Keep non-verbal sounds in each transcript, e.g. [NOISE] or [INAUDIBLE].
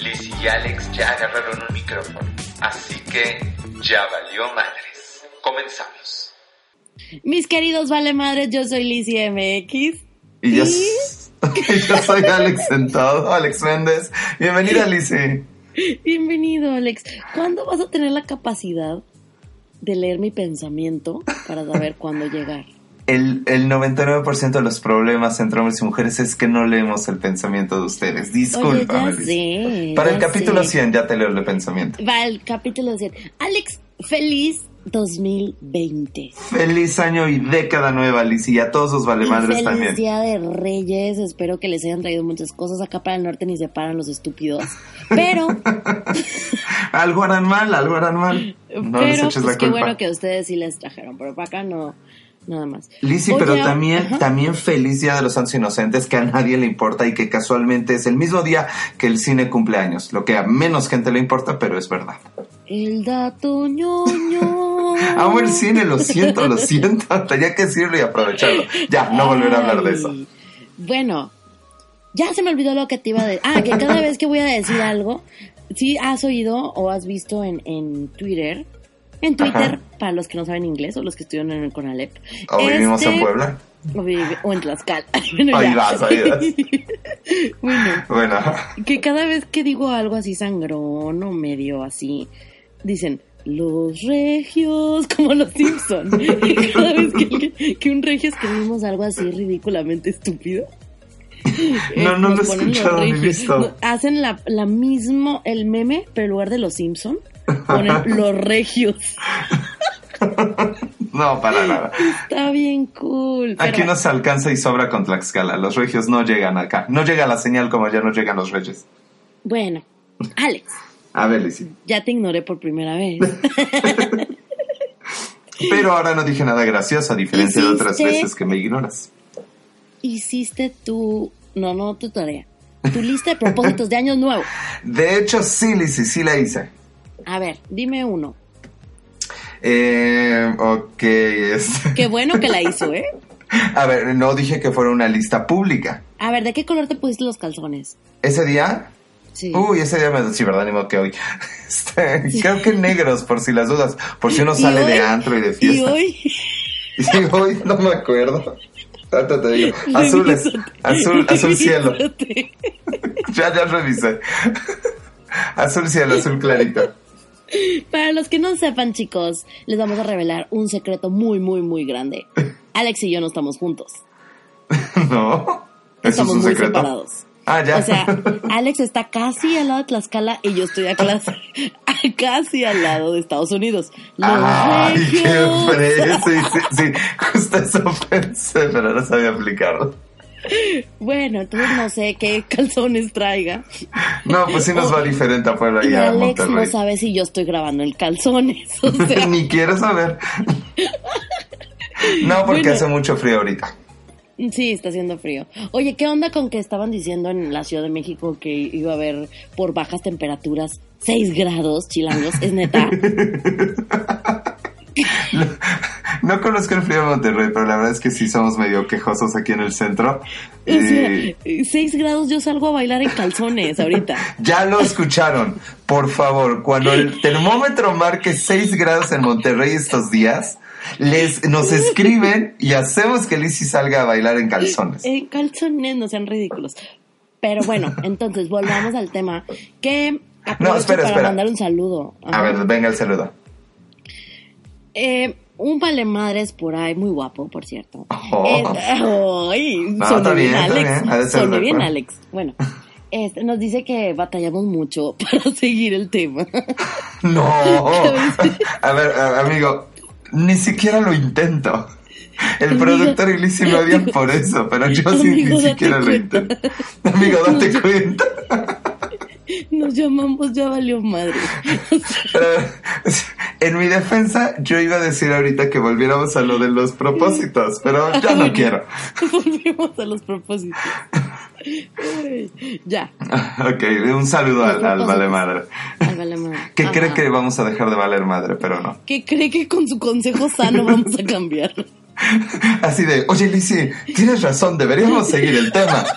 Liz y Alex ya agarraron un micrófono, así que ya valió madres. Comenzamos. Mis queridos vale madres, yo soy Lizzie MX. Y yo, [LAUGHS] yo soy Alex Sentado, Alex Méndez. Bienvenida, Lizzie. Bienvenido, Alex. ¿Cuándo vas a tener la capacidad de leer mi pensamiento para saber cuándo llegar? El, el 99% de los problemas entre hombres y mujeres es que no leemos el pensamiento de ustedes. Disculpa. sé, Para el capítulo sé. 100 ya te leo el pensamiento. Va el capítulo 100. Alex, feliz 2020. Feliz año y década nueva, Lizzie, y a todos los valemadres feliz también. Día de Reyes. Espero que les hayan traído muchas cosas. Acá para el norte ni se paran los estúpidos. Pero, [LAUGHS] algo harán mal, algo harán mal. No les pero eches pues la qué culpa. bueno que ustedes sí les trajeron. Pero para acá no, nada más. Lizzie, Oye, pero también, ajá. también feliz Día de los Santos Inocentes, que a nadie le importa y que casualmente es el mismo día que el cine cumpleaños, lo que a menos gente le importa, pero es verdad. El dato ñoño. [LAUGHS] Amo el cine, lo siento, lo siento, [LAUGHS] tenía que decirlo y aprovecharlo. Ya, no volver a hablar de eso. Bueno, ya se me olvidó lo que te iba a decir. Ah, que cada vez que voy a decir algo, sí has oído o has visto en, en Twitter, en Twitter, Ajá. para los que no saben inglés o los que estudian en el CONALEP. O vivimos en este, Puebla. O, en Tlaxcala. [LAUGHS] Bueno, Ahí vas, ahí vas. [LAUGHS] bueno, Bueno, que cada vez que digo algo así sangrón o medio así, dicen los regios, [LAUGHS] como los Simpson. Y cada vez que, un regio escribimos algo así ridículamente estúpido. No, eh, no lo he escuchado ni visto. Hacen la, la mismo, el meme, pero en lugar de los Simpson, ponen [LAUGHS] los regios. no, para nada. Está bien cool. Aquí no se alcanza y sobra con Tlaxcala. Los regios no llegan acá. No llega la señal como ya no llegan los reyes. Bueno, Alex, A ver, Lizzie. ya te ignoré por primera vez. [LAUGHS] Pero ahora no dije nada gracioso, a diferencia de otras veces que me ignoras. hiciste tu, no, no tu tarea, tu lista de propósitos de año nuevo. [LAUGHS] De hecho, sí, Lizzie, sí la hice. A ver, dime uno. Eh, ok, es... Qué bueno que la hizo, ¿eh? [LAUGHS] A ver, no dije que fuera una lista pública. A ver, ¿de qué color te pusiste los calzones? Ese día, Sí. uy, ese día me... Sí, ¿verdad? Ni modo que hoy. [LAUGHS] Este, Creo que negros, por si las dudas. Por si uno ¿Y sale hoy? de antro y de y fiesta. hoy, [LAUGHS] Y hoy no me acuerdo. Tanto te digo. Azules. Azul, azul cielo. Ya, ya revisé. Azul cielo, azul clarito. Para los que no sepan, chicos, les vamos a revelar un secreto muy, muy, muy grande. Alex y yo no estamos juntos. [LAUGHS] No. Eso es Estamos un muy secreto. separados. Ah, ya. O sea, [LAUGHS] Alex está casi al lado de Tlaxcala y yo estoy a clase, [LAUGHS] casi al lado de Estados Unidos. Los Ay, qué. Sí, sí, sí, justo eso pensé, pero no sabía aplicarlo. Bueno, entonces no sé qué calzones traiga. No, pues sí nos va diferente a Puebla y Y a Alex no sabe si yo estoy grabando en calzones. O [LAUGHS] sea, Ni quiero saber. No, porque Bueno. hace mucho frío ahorita. sí, está haciendo frío. Oye, ¿qué onda con que estaban diciendo en la Ciudad de México que iba a haber por bajas temperaturas 6 grados chilangos? ¿Es neta? [LAUGHS] [LAUGHS] No conozco el frío de Monterrey, pero la verdad es que sí somos medio quejosos aquí en el centro. Y 6 grados yo salgo a bailar en calzones ahorita. [LAUGHS] ya lo escucharon. Por favor, cuando el termómetro marque 6 grados en Monterrey estos días, les, nos escriben y hacemos que Lizzie salga a bailar en calzones. En calzones, no sean ridículos. Pero bueno, [LAUGHS] entonces volvamos al tema. Que aprovecho espera, para espera. mandar un saludo. A ver, venga el saludo. Eh, un vale madres por ahí, muy guapo, por cierto. Oh. Eh, ay, No, sonó está bien, Alex. bien, Sonó bien. Alex. Bueno, [LAUGHS] este, nos dice que batallamos mucho [LAUGHS] para seguir el tema. [LAUGHS] No. A ver, amigo, ni siquiera lo intento. El Amigo. productor y Lizzie me odian por eso, pero yo sí ni siquiera lo intento. Amigo, date cuenta. Nos llamamos Ya Valió Madre. Pero, en mi defensa, yo iba a decir ahorita que volviéramos a lo de los propósitos, pero ya no quiero. [LAUGHS] Volvemos a los propósitos. Ya. Ok, un saludo al, al vale madre. Al vale madre. Que Ajá. cree que vamos a dejar de valer madre, pero no. Que cree que con su consejo sano vamos a cambiar. [LAUGHS] Así de, oye Lizzie, tienes razón, deberíamos seguir el tema. [LAUGHS]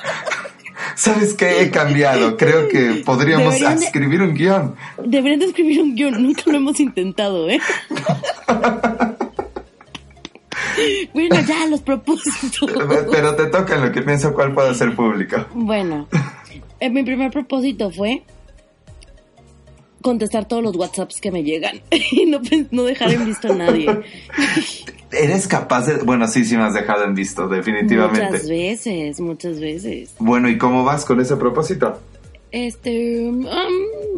¿Sabes qué? He cambiado. Creo que [LAUGHS] podríamos de- escribir un guion. Deberían de escribir un guion, nunca lo hemos intentado, ¿eh? [LAUGHS] bueno, ya, los propósitos. Pero te toca en lo que pienso cuál puede ser público. Bueno, eh, mi primer propósito fue contestar todos los WhatsApps que me llegan [LAUGHS] y no, pen- no dejar en visto a nadie. ¿Eres capaz de...? Bueno, sí, sí me has dejado en visto, definitivamente. Muchas veces, muchas veces. Bueno, ¿y cómo vas con ese propósito? Este, um,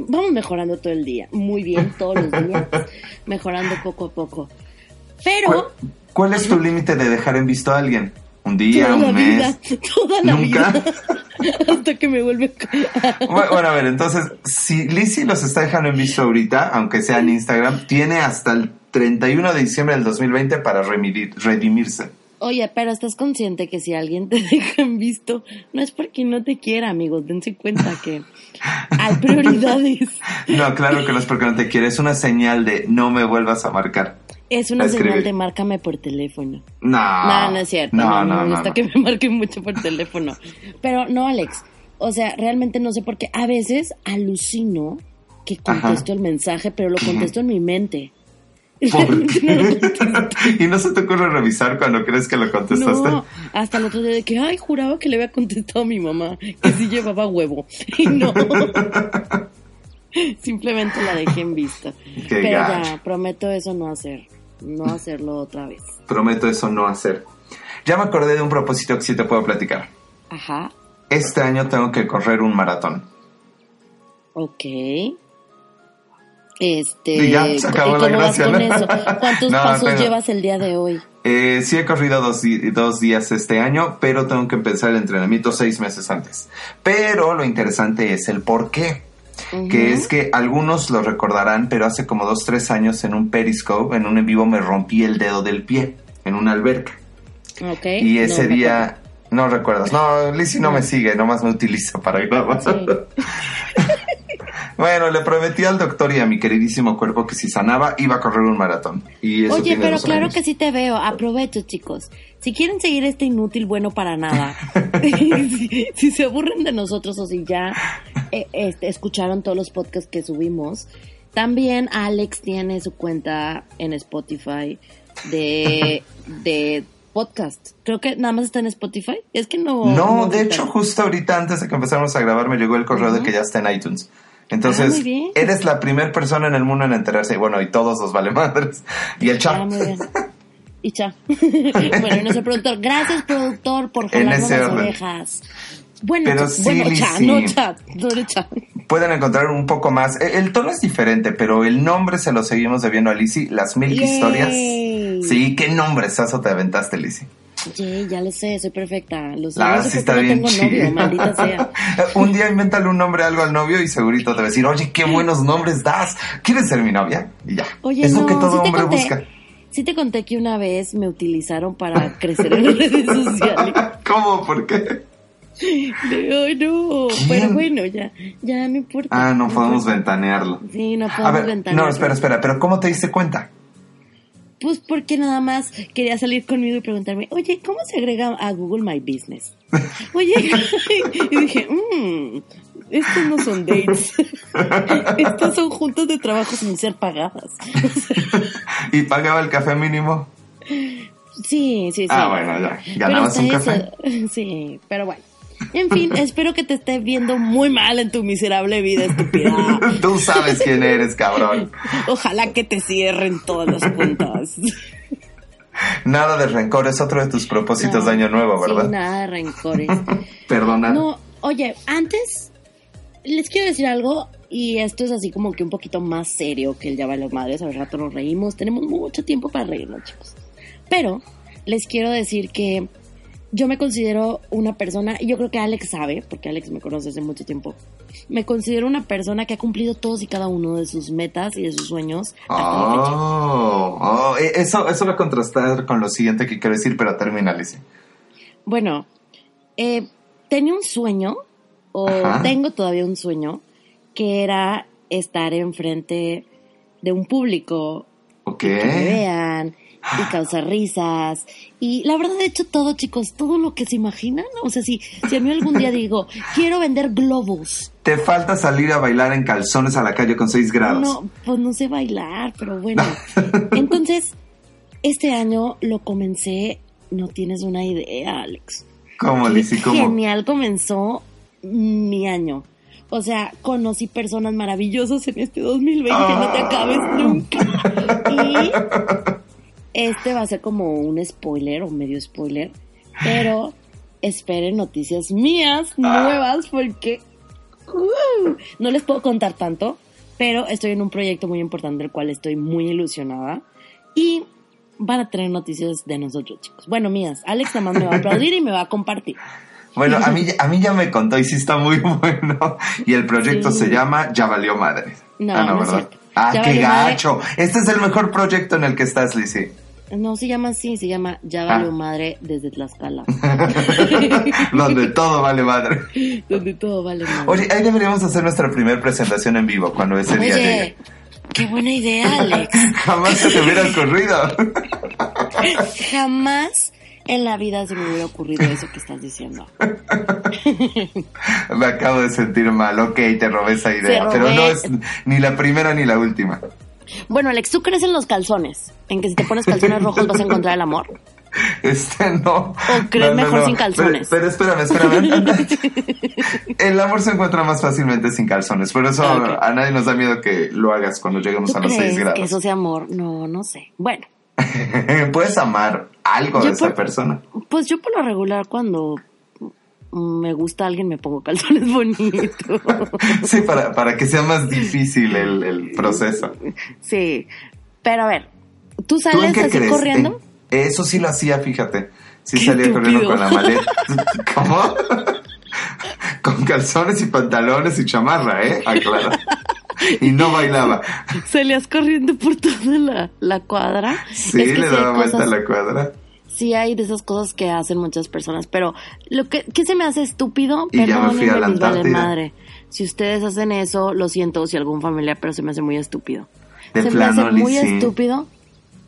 vamos mejorando todo el día, muy bien, todos los días, [LAUGHS] mejorando poco a poco. Pero ¿Cuál, cuál es tu límite de dejar en visto a alguien? ¿Un día, toda un vida, mes? [LAUGHS] toda la ¿Nunca? vida, [LAUGHS] hasta que me vuelve. Bueno, bueno, a ver, entonces, si Lizzie los está dejando en visto ahorita, aunque sea en Instagram, tiene hasta el 31 de diciembre del 2020 para remidir- redimirse. Oye, pero estás consciente que si alguien te [LAUGHS] deja en visto, no es porque no te quiera, amigos. Dense cuenta que hay prioridades. [LAUGHS] No, claro que no es porque no te quiere, es una señal de no me vuelvas a marcar. Es una señal de márcame por teléfono. No. No, no es cierto. No, No, no, no. que me marquen mucho por teléfono. Pero no, Alex. O sea, realmente no sé por qué. A veces alucino que contesto el mensaje, pero lo contesto en mi mente. [LAUGHS] [LAUGHS] Y no se te ocurre revisar cuando crees que lo contestaste. No, hasta el otro día de que, ay, juraba que le había contestado a mi mamá, que sí llevaba huevo. [LAUGHS] Y no. Simplemente la dejé en vista. Qué Pero gacho. ya, prometo eso no hacer. No hacerlo otra vez. Prometo eso no hacer. Ya me acordé de un propósito que sí te puedo platicar. Ajá. Este año tengo que correr un maratón. Ok. Este. Y ya, se acabó ¿y la gracia, con ¿no? eso? ¿Cuántos [LAUGHS] No, pasos tengo- llevas el día de hoy? Eh, sí he corrido dos, dos días este año, pero tengo que empezar el entrenamiento seis meses antes. Pero lo interesante es el por qué. Que es que algunos lo recordarán, pero hace como dos, tres años en un Periscope, en un en vivo, me rompí el dedo del pie en una alberca. Ok. Y ese No, día, no recuerdas. No, Lizzie no, me sigue, nomás me utiliza para grabar. Sí. [LAUGHS] bueno, le prometí al doctor y a mi queridísimo cuerpo que si sanaba iba a correr un maratón. Y eso Oye, pero claro años. que sí te veo. Aprovecho, chicos. Si quieren seguir este inútil bueno para nada, [LAUGHS] [LAUGHS] si, si se aburren de nosotros o si ya eh, este, escucharon todos los podcasts que subimos, también Alex tiene su cuenta en Spotify de, [LAUGHS] de podcast. Creo que nada más está en Spotify. Es que no. No, de hecho, justo ahorita antes de que empezáramos a grabar me llegó el correo de que ya está en iTunes. Ah, Entonces, bien. eres la primera persona en el mundo en enterarse. Y bueno, y todos los vale madres. Y el Ah, chat. muy bien. [LAUGHS] Y cha. [LAUGHS] bueno, y nuestro productor. Gracias, productor, por jalarnos las orejas. Bueno, Pero sí, bueno, cha, Lizzy. no cha, no cha. Pueden encontrar un poco más. E- El tono es diferente, pero el nombre se lo seguimos debiendo a Lizzie. Las mil Yay. historias. Sí, qué nombrezazo te aventaste, Lizzie. Sí, ya lo sé, soy perfecta. Lo sé, Ah, sí está qué no bien tengo chido. novio, maldita sea. [LAUGHS] un día invéntale un nombre algo al novio y segurito te va a decir, oye, qué buenos nombres das. ¿Quieres ser mi novia? Y ya. Oye, es lo no, que todo sí hombre conté, busca. Sí te conté que una vez me utilizaron para [LAUGHS] crecer en redes sociales. ¿Cómo? ¿Por qué? Ay, no. ¿Quién? Pero bueno, ya, ya no importa. Ah, no podemos ventanearlo. Sí, no A podemos ver, ventanearlo. no, espera, espera, pero ¿cómo te diste cuenta? Pues porque nada más quería salir conmigo y preguntarme, oye, ¿cómo se agrega a Google My Business? [LAUGHS] Oye, [LAUGHS] y dije, mmm, estos no son dates. [LAUGHS] Estos son juntas de trabajo sin ser pagadas. ¿Y pagaba el café mínimo? Sí, sí, sí. Ah, bueno, ya. ¿Ganabas un eso- café? Sí, pero bueno. En fin, [LAUGHS] espero que te estés viendo muy mal en tu miserable vida, estúpida. Tú sabes quién eres, cabrón. Ojalá que te cierren todas las puntas. Nada de rencor, es otro de tus propósitos de año nuevo, ¿verdad? Sí, nada de rencores. [LAUGHS] Perdona. No, oye, antes les quiero decir algo y esto es así como que un poquito más serio que el ya vale madres. Al rato nos reímos, tenemos mucho tiempo para reírnos, chicos. Pero les quiero decir que yo me considero una persona, y yo creo que Alex sabe, porque Alex me conoce hace mucho tiempo, me considero una persona que ha cumplido todos y cada uno de sus metas y de sus sueños. Oh, oh, eh, eso, eso va a contrastar con lo siguiente que quiero decir, pero termina, Alicia. Bueno, eh, tenía un sueño, o Ajá. tengo todavía un sueño, que era estar enfrente de un público Ok. que me vean y causa risas. Y la verdad he hecho todo, chicos, todo lo que se imaginan. O sea, si, si a mí algún día digo, [LAUGHS] quiero vender globos. Te falta salir a bailar en calzones a la calle con 6 grados. No, pues no sé bailar, pero bueno. [LAUGHS] Entonces, este año lo comencé, no tienes una idea, Alex. ¿Cómo, Lizzy? ¿Cómo? Genial comenzó mi año. O sea, conocí personas maravillosas en este 2020, no te Ah. acabes nunca. [LAUGHS] Y este va a ser como un spoiler o medio spoiler, pero esperen noticias mías nuevas porque uh, no les puedo contar tanto, pero estoy en un proyecto muy importante del cual estoy muy ilusionada y van a tener noticias de nosotros, chicos. Bueno, mías. Alex nada más me va a aplaudir y me va a compartir. Bueno, a mí, a mí ya me contó y sí está muy [LAUGHS] bueno. Y el proyecto Sí. se llama Ya valió madre. No, ah, no es cierto. Ah, Ya qué valió madre. gacho. Este es el mejor proyecto en el que estás, Lizzy. No se llama así, se llama Ya valió Ah. madre desde Tlaxcala. [LAUGHS] Donde todo vale madre. donde todo vale madre. Oye, ahí deberíamos hacer nuestra primera presentación en vivo cuando ese día Oye, llegue. qué buena idea, Alex. [LAUGHS] Jamás se te hubiera ocurrido. [LAUGHS] Jamás en la vida se me hubiera ocurrido eso que estás diciendo. Me acabo de sentir mal. Ok, te robé esa idea. Pero no es ni la primera ni la última. Bueno, Alex, ¿tú crees en los calzones? ¿En que si te pones calzones rojos vas a encontrar el amor? [LAUGHS] Este no. ¿O crees No, no, mejor no. sin calzones? Pero, pero espérame, espérame. [LAUGHS] El amor se encuentra más fácilmente sin calzones. Por eso a nadie nos da miedo que lo hagas cuando lleguemos ¿Tú a los 6 crees grados. que eso sea amor? No, no sé. Bueno, [LAUGHS] Puedes amar algo Yo de esa persona. pues yo por lo regular cuando me gusta alguien me pongo calzones [LAUGHS] bonitos. Sí, para, para que sea más difícil el, el proceso. Sí, pero a ver, ¿tú ¿Tú sales qué así crees? corriendo? En- eso sí lo hacía, fíjate. Sí Qué salía corriendo con la maleta. [LAUGHS] ¿Cómo? con calzones y pantalones y chamarra, ¿eh? Aclara. Y no bailaba. Salías corriendo por toda la, la cuadra. Sí, Es que le daba vuelta a la cuadra. Sí hay de esas cosas que hacen muchas personas, pero lo que, que se me hace estúpido, Y perdónenme, mis vale madre. Si ustedes hacen eso, lo siento si algún familiar, pero se me hace muy estúpido. De se plano, me hace muy estúpido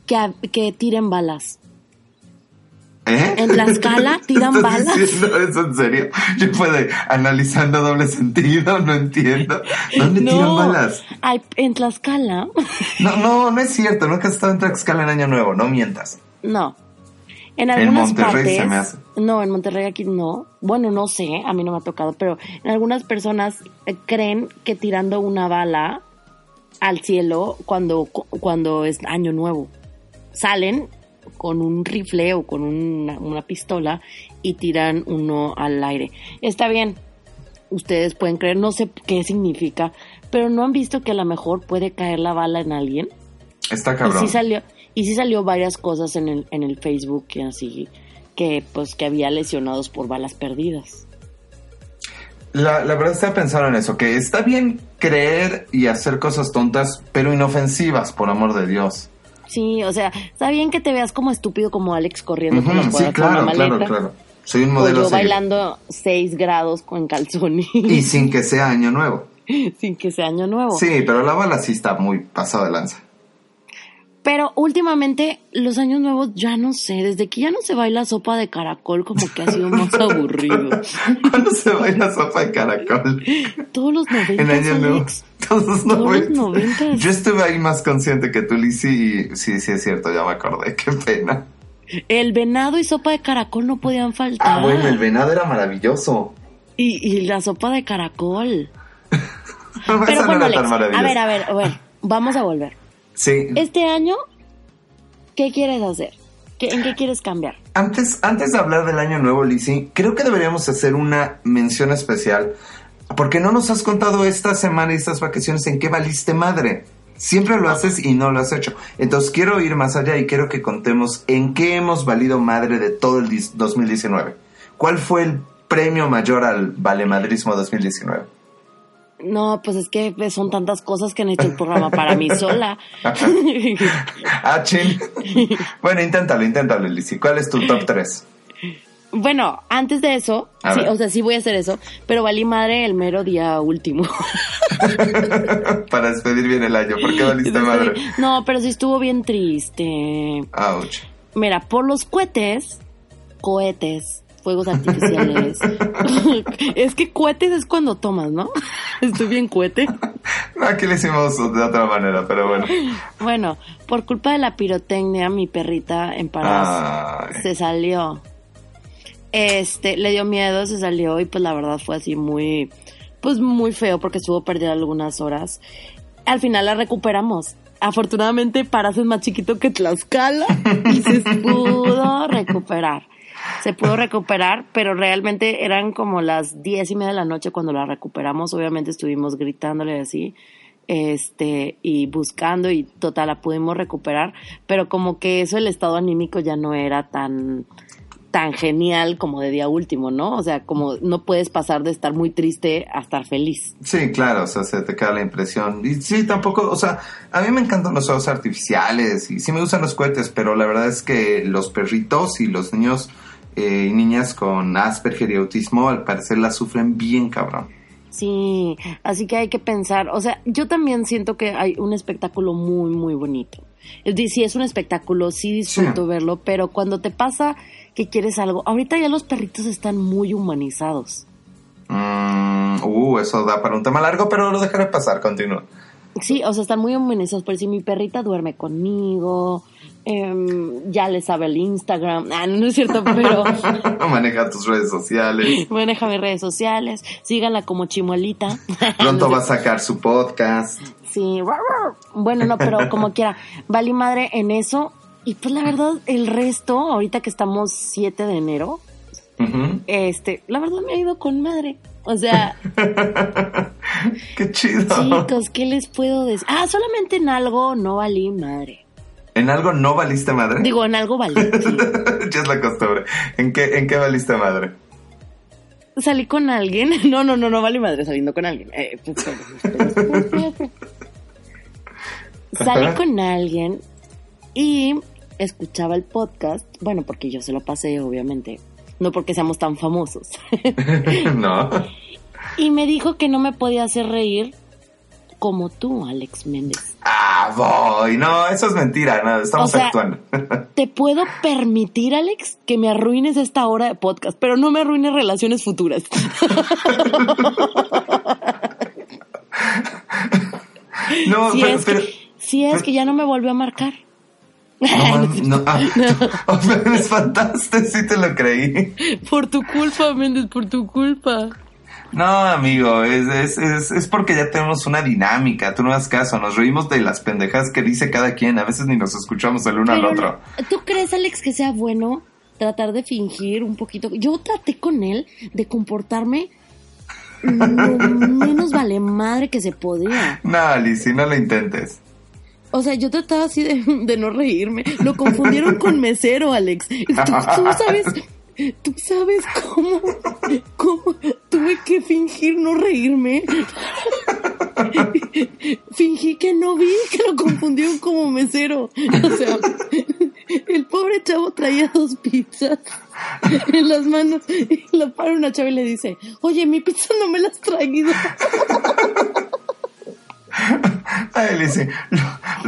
que, que tiren balas. ¿Eh? En Tlaxcala [LAUGHS] tiran ¿Estás balas. eso en serio? Yo puedo analizando doble sentido, no entiendo. ¿Dónde tiran balas? Ay, en Tlaxcala, No, no, no es cierto. Nunca has estado en Tlaxcala en Año Nuevo, no mientas. no. En En algunas Monterrey partes, se me hace. no, en Monterrey aquí no. Bueno, no sé, a mí no me ha tocado, pero en algunas personas eh, creen que tirando una bala al cielo cuando, cu- cuando es año nuevo. Salen con un rifle o con una, una pistola y tiran uno al aire. Está bien, ustedes pueden creer, no sé qué significa, pero no han visto que a lo mejor puede caer la bala en alguien. Está Y cabrón. sí salió, y sí salió varias cosas en el, en el Facebook que así, que pues que había lesionados por balas perdidas. La, la verdad estaba pensando en eso, que está bien creer y hacer cosas tontas, pero inofensivas, por amor de Dios. Sí, o sea, está bien que te veas como estúpido como Alex corriendo por Ujú, las sí, cuadras con claro, una claro, claro. Soy un O modelo yo a seguir. bailando 6 grados con calzones Y sin que sea año nuevo. [LAUGHS] sin que sea año nuevo. Sí, pero la bala sí está muy pasada de lanza. Pero últimamente los años nuevos ya no sé, desde que ya no se baila sopa de caracol como que ha sido más [LAUGHS] aburrido. ¿Cuándo se baila sopa de caracol? Todos los En noventas, año nuevo. Alex. Todos los Todos los noventas. noventas. Yo estuve ahí más consciente que tú, Lizzy, y sí, sí es cierto, ya me acordé, qué pena. El venado y sopa de caracol no podían faltar. Ah, bueno, el venado era maravilloso. Y, y la sopa de caracol. [LAUGHS] Pero no bueno, tan Alex, a ver, a ver, a ver, vamos a volver. Sí, Este año, ¿qué quieres hacer? ¿Qué- ¿En qué quieres cambiar? Antes, antes de hablar del año nuevo, Lizzy, creo que deberíamos hacer una mención especial. Porque no nos has contado esta semana y estas vacaciones en qué valiste madre. Siempre lo haces y no lo has hecho. Entonces quiero ir más allá y quiero que contemos en qué hemos valido madre de todo el dis- 2019. ¿Cuál fue el premio mayor al valemadrismo 2019? No, pues es que son tantas cosas que han hecho el programa para mí sola. [LAUGHS] ah, chin. bueno, inténtalo, inténtalo, Lizzy. ¿Cuál es tu top 3? bueno, antes de eso, sí, o sea, sí voy a hacer eso, pero valí madre el mero día último. [LAUGHS] Para despedir bien el año. ¿Por qué valiste madre? No, pero sí estuvo bien triste. Ouch. Mira, por los cohetes, cohetes, fuegos artificiales. [LAUGHS] es que cohetes es cuando tomas, ¿no? [LAUGHS] Estoy bien cohete. [LAUGHS] No, aquí le hicimos de otra manera, pero bueno. Bueno, por culpa de la pirotecnia, mi perrita en Parás Ay. se salió. Este, le dio miedo, se salió y pues la verdad fue así muy, pues muy feo porque estuvo perdida algunas horas. Al final la recuperamos. Afortunadamente Parás es más chiquito que Tlaxcala y se pudo recuperar. Se pudo recuperar, pero realmente eran como las diez y media de la noche cuando la recuperamos. Obviamente estuvimos gritándole así, este, y buscando y total la pudimos recuperar, pero como que eso el estado anímico ya no era tan, tan genial como de día último, ¿no? O sea, como no puedes pasar de estar muy triste a estar feliz. Sí, claro, o sea, se te queda la impresión. Y sí, tampoco, o sea, a mí me encantan los fuegos artificiales y sí me gustan los cohetes, pero la verdad es que los perritos y los niños eh, niñas con Asperger y autismo al parecer la sufren bien cabrón. Sí, así que hay que pensar, o sea, yo también siento que hay un espectáculo muy, muy bonito. Es decir, sí es un espectáculo, sí disfruto Sí. verlo, pero cuando te pasa que quieres algo, ahorita ya los perritos están muy humanizados. Mm, uh, eso da para un tema largo, pero lo dejaré pasar, continúa. Sí, o sea, están muy humanizados, por si mi perrita duerme conmigo, em, ya le sabe el Instagram, ah, no, no es cierto, pero [LAUGHS] Maneja tus redes sociales. maneja mis redes sociales, síganla como chimuelita. [LAUGHS] Pronto va a sacar su podcast. Sí, bueno, no, pero como quiera, vale madre en eso. Y pues la verdad, el resto, ahorita que estamos 7 de enero, este, la verdad me ha ido con madre. O sea, [LAUGHS] Qué chido. chicos, ¿qué les puedo decir? Ah, solamente en algo no valí madre. ¿En algo no valiste madre? Digo, en algo valí. [LAUGHS] ya es la costumbre. ¿En qué, ¿En qué valiste madre? Salí con alguien. [LAUGHS] No, no, no, no vale madre saliendo con alguien. Eh, pues, espera, espera. Salí Ajá. con alguien y escuchaba el podcast. Bueno, porque yo se lo pasé, obviamente. No porque seamos tan famosos. [LAUGHS] no. y me dijo que no me podía hacer reír como tú, Alex Méndez. Ah, voy. No, eso es mentira. No, estamos O sea- actuando. [LAUGHS] Te puedo permitir, Alex, que me arruines esta hora de podcast, pero no me arruines relaciones futuras. [LAUGHS] no, si, pero, es pero- que, si es que ya no me volvió a marcar. No, [LAUGHS] no, ah, pero me espantaste, sí te lo creí. Por tu culpa, Méndez, por tu culpa. No, amigo, es, es, es, es porque ya tenemos una dinámica. Tú no das caso, nos reímos de las pendejadas que dice cada quien. A veces ni nos escuchamos el uno al otro. ¿Tú crees, Alex, que sea bueno tratar de fingir un poquito? Yo traté con él de comportarme lo [LAUGHS] menos vale madre que se podía. No, Lizzy, no lo intentes. O sea, yo trataba así de, de no reírme. Lo confundieron con mesero, Alex. Tú, tú sabes, tú sabes cómo, cómo tuve que fingir no reírme. Fingí que no vi que lo confundieron como mesero. O sea, el pobre chavo traía dos pizzas en las manos y la para una chava y le dice, oye, mi pizza no me la has traído. Ay, Lizzy, lo,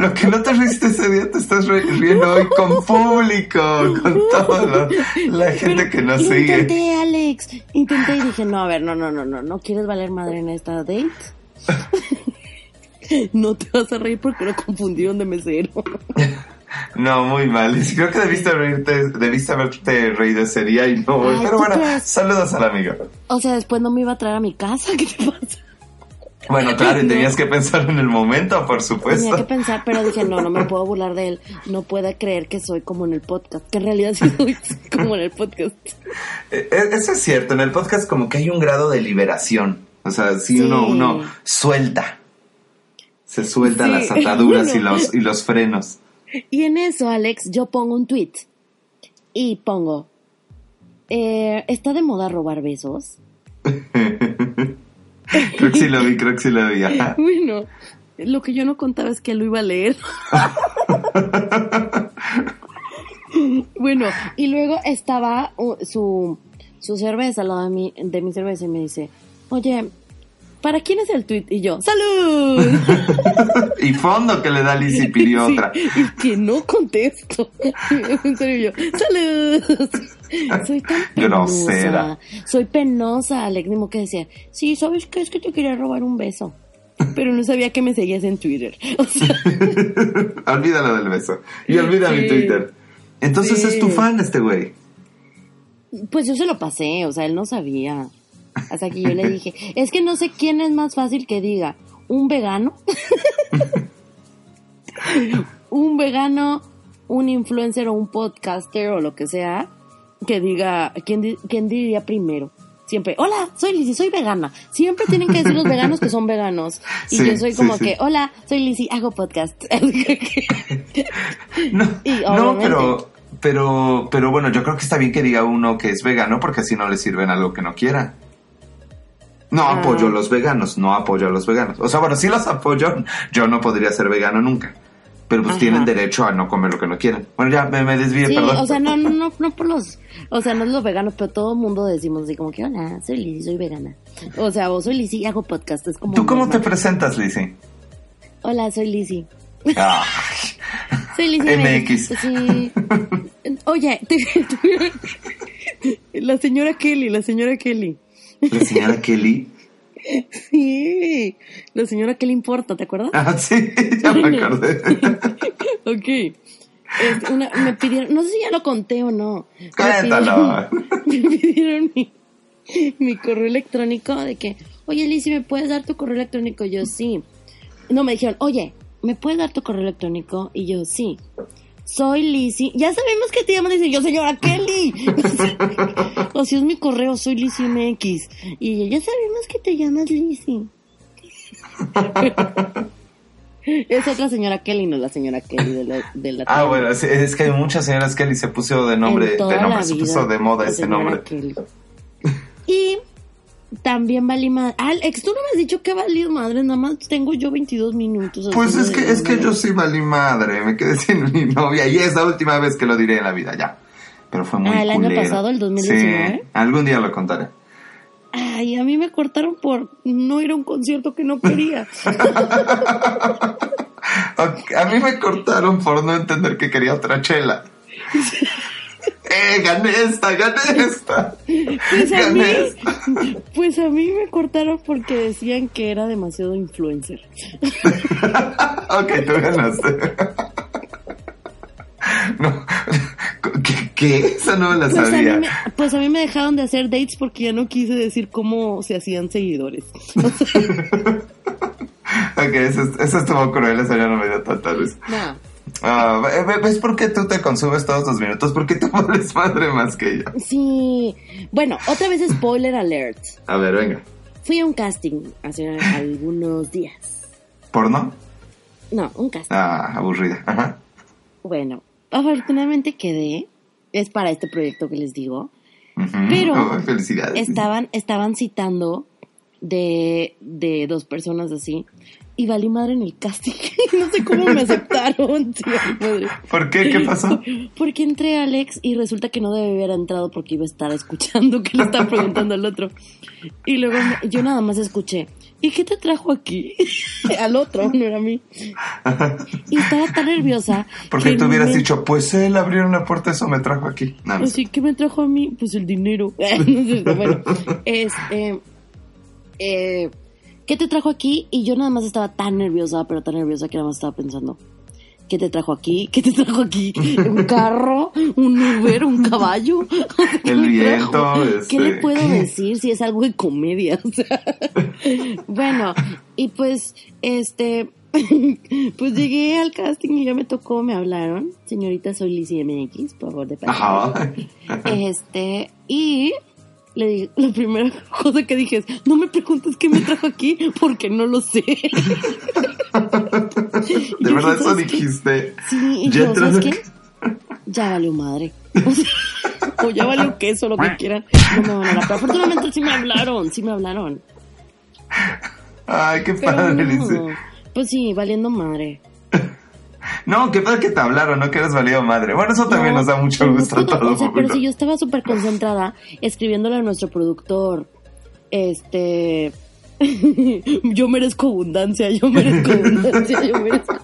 lo que no te riste ese día te estás ri- riendo hoy con público, con toda la gente que nos sigue. Intenté, Alex. Intenté y dije, no, a ver, no, no, no, no, no quieres valer madre en esta date. [LAUGHS] no te vas a reír porque lo confundieron de mesero. [LAUGHS] No, muy mal. Creo que debiste reírte, debiste haberte reído ese día y no. Ay, Pero ¿tú bueno, crees? saludos al amigo. O sea, después no me iba a traer a mi casa. ¿Qué te pasa? Bueno, claro, y tenías que pensar en el momento, por Tenía que supuesto. pensar, pero dije, no, no me puedo burlar de él. No puede creer que soy como en el podcast. Que en realidad sí soy como en el podcast. Eh, eh, Eso es cierto, en el podcast como que hay un grado de liberación. O sea, si Sí. uno, uno suelta. Se sueltan Sí, las ataduras [LAUGHS] y los, y los frenos. Y en eso, Alex, yo pongo un tweet. Y pongo, eh, ¿está de moda robar besos? [LAUGHS] Creo que sí lo vi, creo que sí lo vi. ajá. [LAUGHS] Bueno, lo que yo no contaba es que lo iba a leer. [LAUGHS] bueno, y luego estaba uh, su, su cerveza al lado de mi, de mi cerveza y me dice, oye, ¿para quién es el tweet? Y yo, ¡salud! [LAUGHS] y fondo que le da Liz y pidió Sí, otra. y que no contesto. [LAUGHS] en serio, yo, ¡salud! Soy tan [LAUGHS] penosa. Soy penosa, Alex. Que decía, sí, ¿sabes qué? Es que te quería robar un beso. Pero no sabía que me seguías en Twitter. O sea, Olvídalo del beso. Y olvida mi Sí. Twitter. Entonces Sí. es tu fan este güey. pues yo se lo pasé, o sea, él no sabía. Hasta que yo le dije, es que no sé quién es más fácil que diga, un vegano, [LAUGHS] un vegano, un influencer o un podcaster o lo que sea, que diga, ¿quién, quién diría primero? Siempre, hola, soy Lizzy, soy vegana. Siempre tienen que decir los veganos que son veganos. Y Sí, yo soy como sí. que, hola, soy Lizzy, hago podcast. [LAUGHS] No, Y no pero, pero, pero bueno, yo creo que está bien que diga uno que es vegano porque así no le sirven algo que no quiera. No Ah. apoyo a los veganos, no apoyo a los veganos. O sea, bueno, sí los apoyo, yo no podría ser vegano nunca. Pero pues Ajá. tienen derecho a no comer lo que no quieran. Bueno, ya me, me desvié, Sí, perdón. o sea, no, no, no, no por los, o sea, no es los veganos, pero todo el mundo decimos así como que, hola, soy Lizzy, soy vegana. O sea, o soy Lizzy y hago podcast, es como... ¿Tú cómo te presentas, Lizzy? Hola, soy Lizzy. Ah, Soy Lizzy MX. Sí. Oye, [LAUGHS] la señora Kelly, la señora Kelly. [LAUGHS] la señora Kelly. Sí, la señora Kelly importa, ¿te acuerdas? Ah, sí, [LAUGHS] ya me acordé. [LAUGHS] Ok. Una- me pidieron, no sé si ya lo conté o no. Me Cuéntalo. pidieron- Me pidieron mi, mi correo electrónico de que, oye Lizzy, ¿me puedes dar tu correo electrónico? Yo sí. No, me dijeron, oye, ¿me puedes dar tu correo electrónico? Y yo sí. Soy Lizzy. Ya sabemos que te llaman, dice yo, señora Kelly. [LAUGHS] o si es mi correo, soy Lizzy MX. Y ella, ya sabemos que te llamas Lizzy. [LAUGHS] es otra señora Kelly, no la señora Kelly de la, de la Ah, bueno, es que hay muchas señoras Kelly se puso de nombre, de nombre, se puso de moda ese nombre. Kelly. [LAUGHS] Y también valí madre. Alex, tú no me has dicho que valí madre, nada más tengo yo 22 minutos. Pues es que, es que yo sí valí madre, me quedé [LAUGHS] sin mi novia y es la última vez que lo diré en la vida, ya. Pero fue muy Ah, ¿el año pasado, el 2019? Sí, algún día lo contaré. Ay, a mí me cortaron por no ir a un concierto que no quería. [LAUGHS] A mí me cortaron por no entender que quería otra chela. [LAUGHS] ¡Eh, gané esta, gané esta! Pues a mí, Gané esta. [LAUGHS] pues a mí me cortaron porque decían que era demasiado influencer. [LAUGHS] ok, tú ganaste. no, ¿qué? qué? Esa no me la Pues a, mí sabía. me, pues a mí me dejaron de hacer dates porque ya no quise decir cómo se hacían seguidores. [LAUGHS] Ok, eso, eso estuvo cruel, eso ya no me dio tanta risa. No. Ah, ve- ¿Ves por qué tú te consumes todos los minutos? Porque tú [LAUGHS] vales madre más que ella. Sí. Bueno, otra vez spoiler alert. A ver, venga. Fui a un casting hace algunos días. ¿Porno? No, un casting. Ah, aburrida. Ajá. Bueno, afortunadamente quedé. Es para este proyecto que les digo. Pero Oh, [LAUGHS] felicidades. Estaban, estaban citando de, de dos personas así. Y valí madre en el casting. [LAUGHS] no sé cómo me aceptaron. Sí, valí madre. ¿Por qué? ¿Qué pasó? [LAUGHS] Porque entré a Alex y resulta que no debe haber entrado porque iba a estar escuchando que le estaba preguntando al otro. Y luego yo nada más escuché, ¿y qué te trajo aquí? [LAUGHS] al otro, no era a mí. Y estaba tan nerviosa. Porque que tú hubieras me- dicho, pues él abrieron la puerta, eso me trajo aquí. No, no sé. Así que me trajo a mí, pues el dinero. No sé, bueno, este, eh, ¿qué te trajo aquí? Y yo nada más estaba tan nerviosa, pero tan nerviosa que nada más estaba pensando, ¿qué te trajo aquí? ¿Qué te trajo aquí? ¿Un [LAUGHS] carro? ¿Un Uber? ¿Un caballo? ¿Qué [LAUGHS] El viento, este, ¿Qué le puedo ¿qué? decir si es algo de comedia? [LAUGHS] O sea, bueno, y pues, este, pues llegué al casting y ya me tocó, me hablaron. Señorita, soy Lizzie MX, por favor de. Ajá. Este, y le dije, [LAUGHS] la primera cosa que dije es, no me preguntes qué me trajo aquí, porque no lo sé. [LAUGHS] De verdad, eso dijiste. Sí, y Ya yo, ¿sabes qué? [LAUGHS] Ya valió madre. O, sea, o ya valió queso, lo que quieran. No me van a hablar. Pero afortunadamente sí me hablaron, sí me hablaron. Ay, qué padre, no, pues sí, valiendo madre. No, qué padre que te hablaron, no que eres valido madre. Bueno, eso también No, nos da mucho no gusto a puedo, todos. o sea, pero si yo estaba súper concentrada escribiéndole a nuestro productor, este, [LAUGHS] yo merezco abundancia, yo merezco abundancia, yo merezco.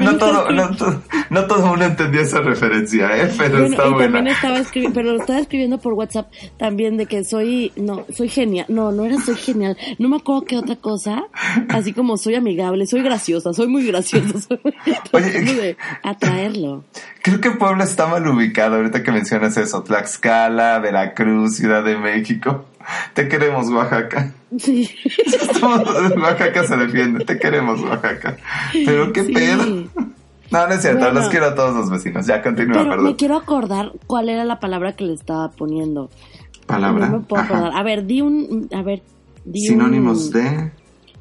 No, todo, no, todo, no todo mundo entendió esa referencia, ¿eh? pero Bueno, está y buena. también estaba escribiendo, pero lo estaba escribiendo por WhatsApp también de que soy, no, soy genial, no, no era soy genial, no me acuerdo qué otra cosa, así como soy amigable, soy graciosa, soy muy graciosa, [LAUGHS] soy Oye, de [LAUGHS] atraerlo. Creo que Puebla está mal ubicado ahorita que mencionas eso. Tlaxcala, Veracruz, Ciudad de México. Te queremos, Oaxaca. Sí. Oaxaca se defiende. Te queremos, Oaxaca. Pero qué Sí. pedo. No, no es cierto. Bueno. Los quiero a todos los vecinos. Ya continúa, Pero perdón. me quiero acordar cuál era la palabra que le estaba poniendo. Palabra. No me puedo acordar. A ver, di un, a ver, di Sinónimos un- de.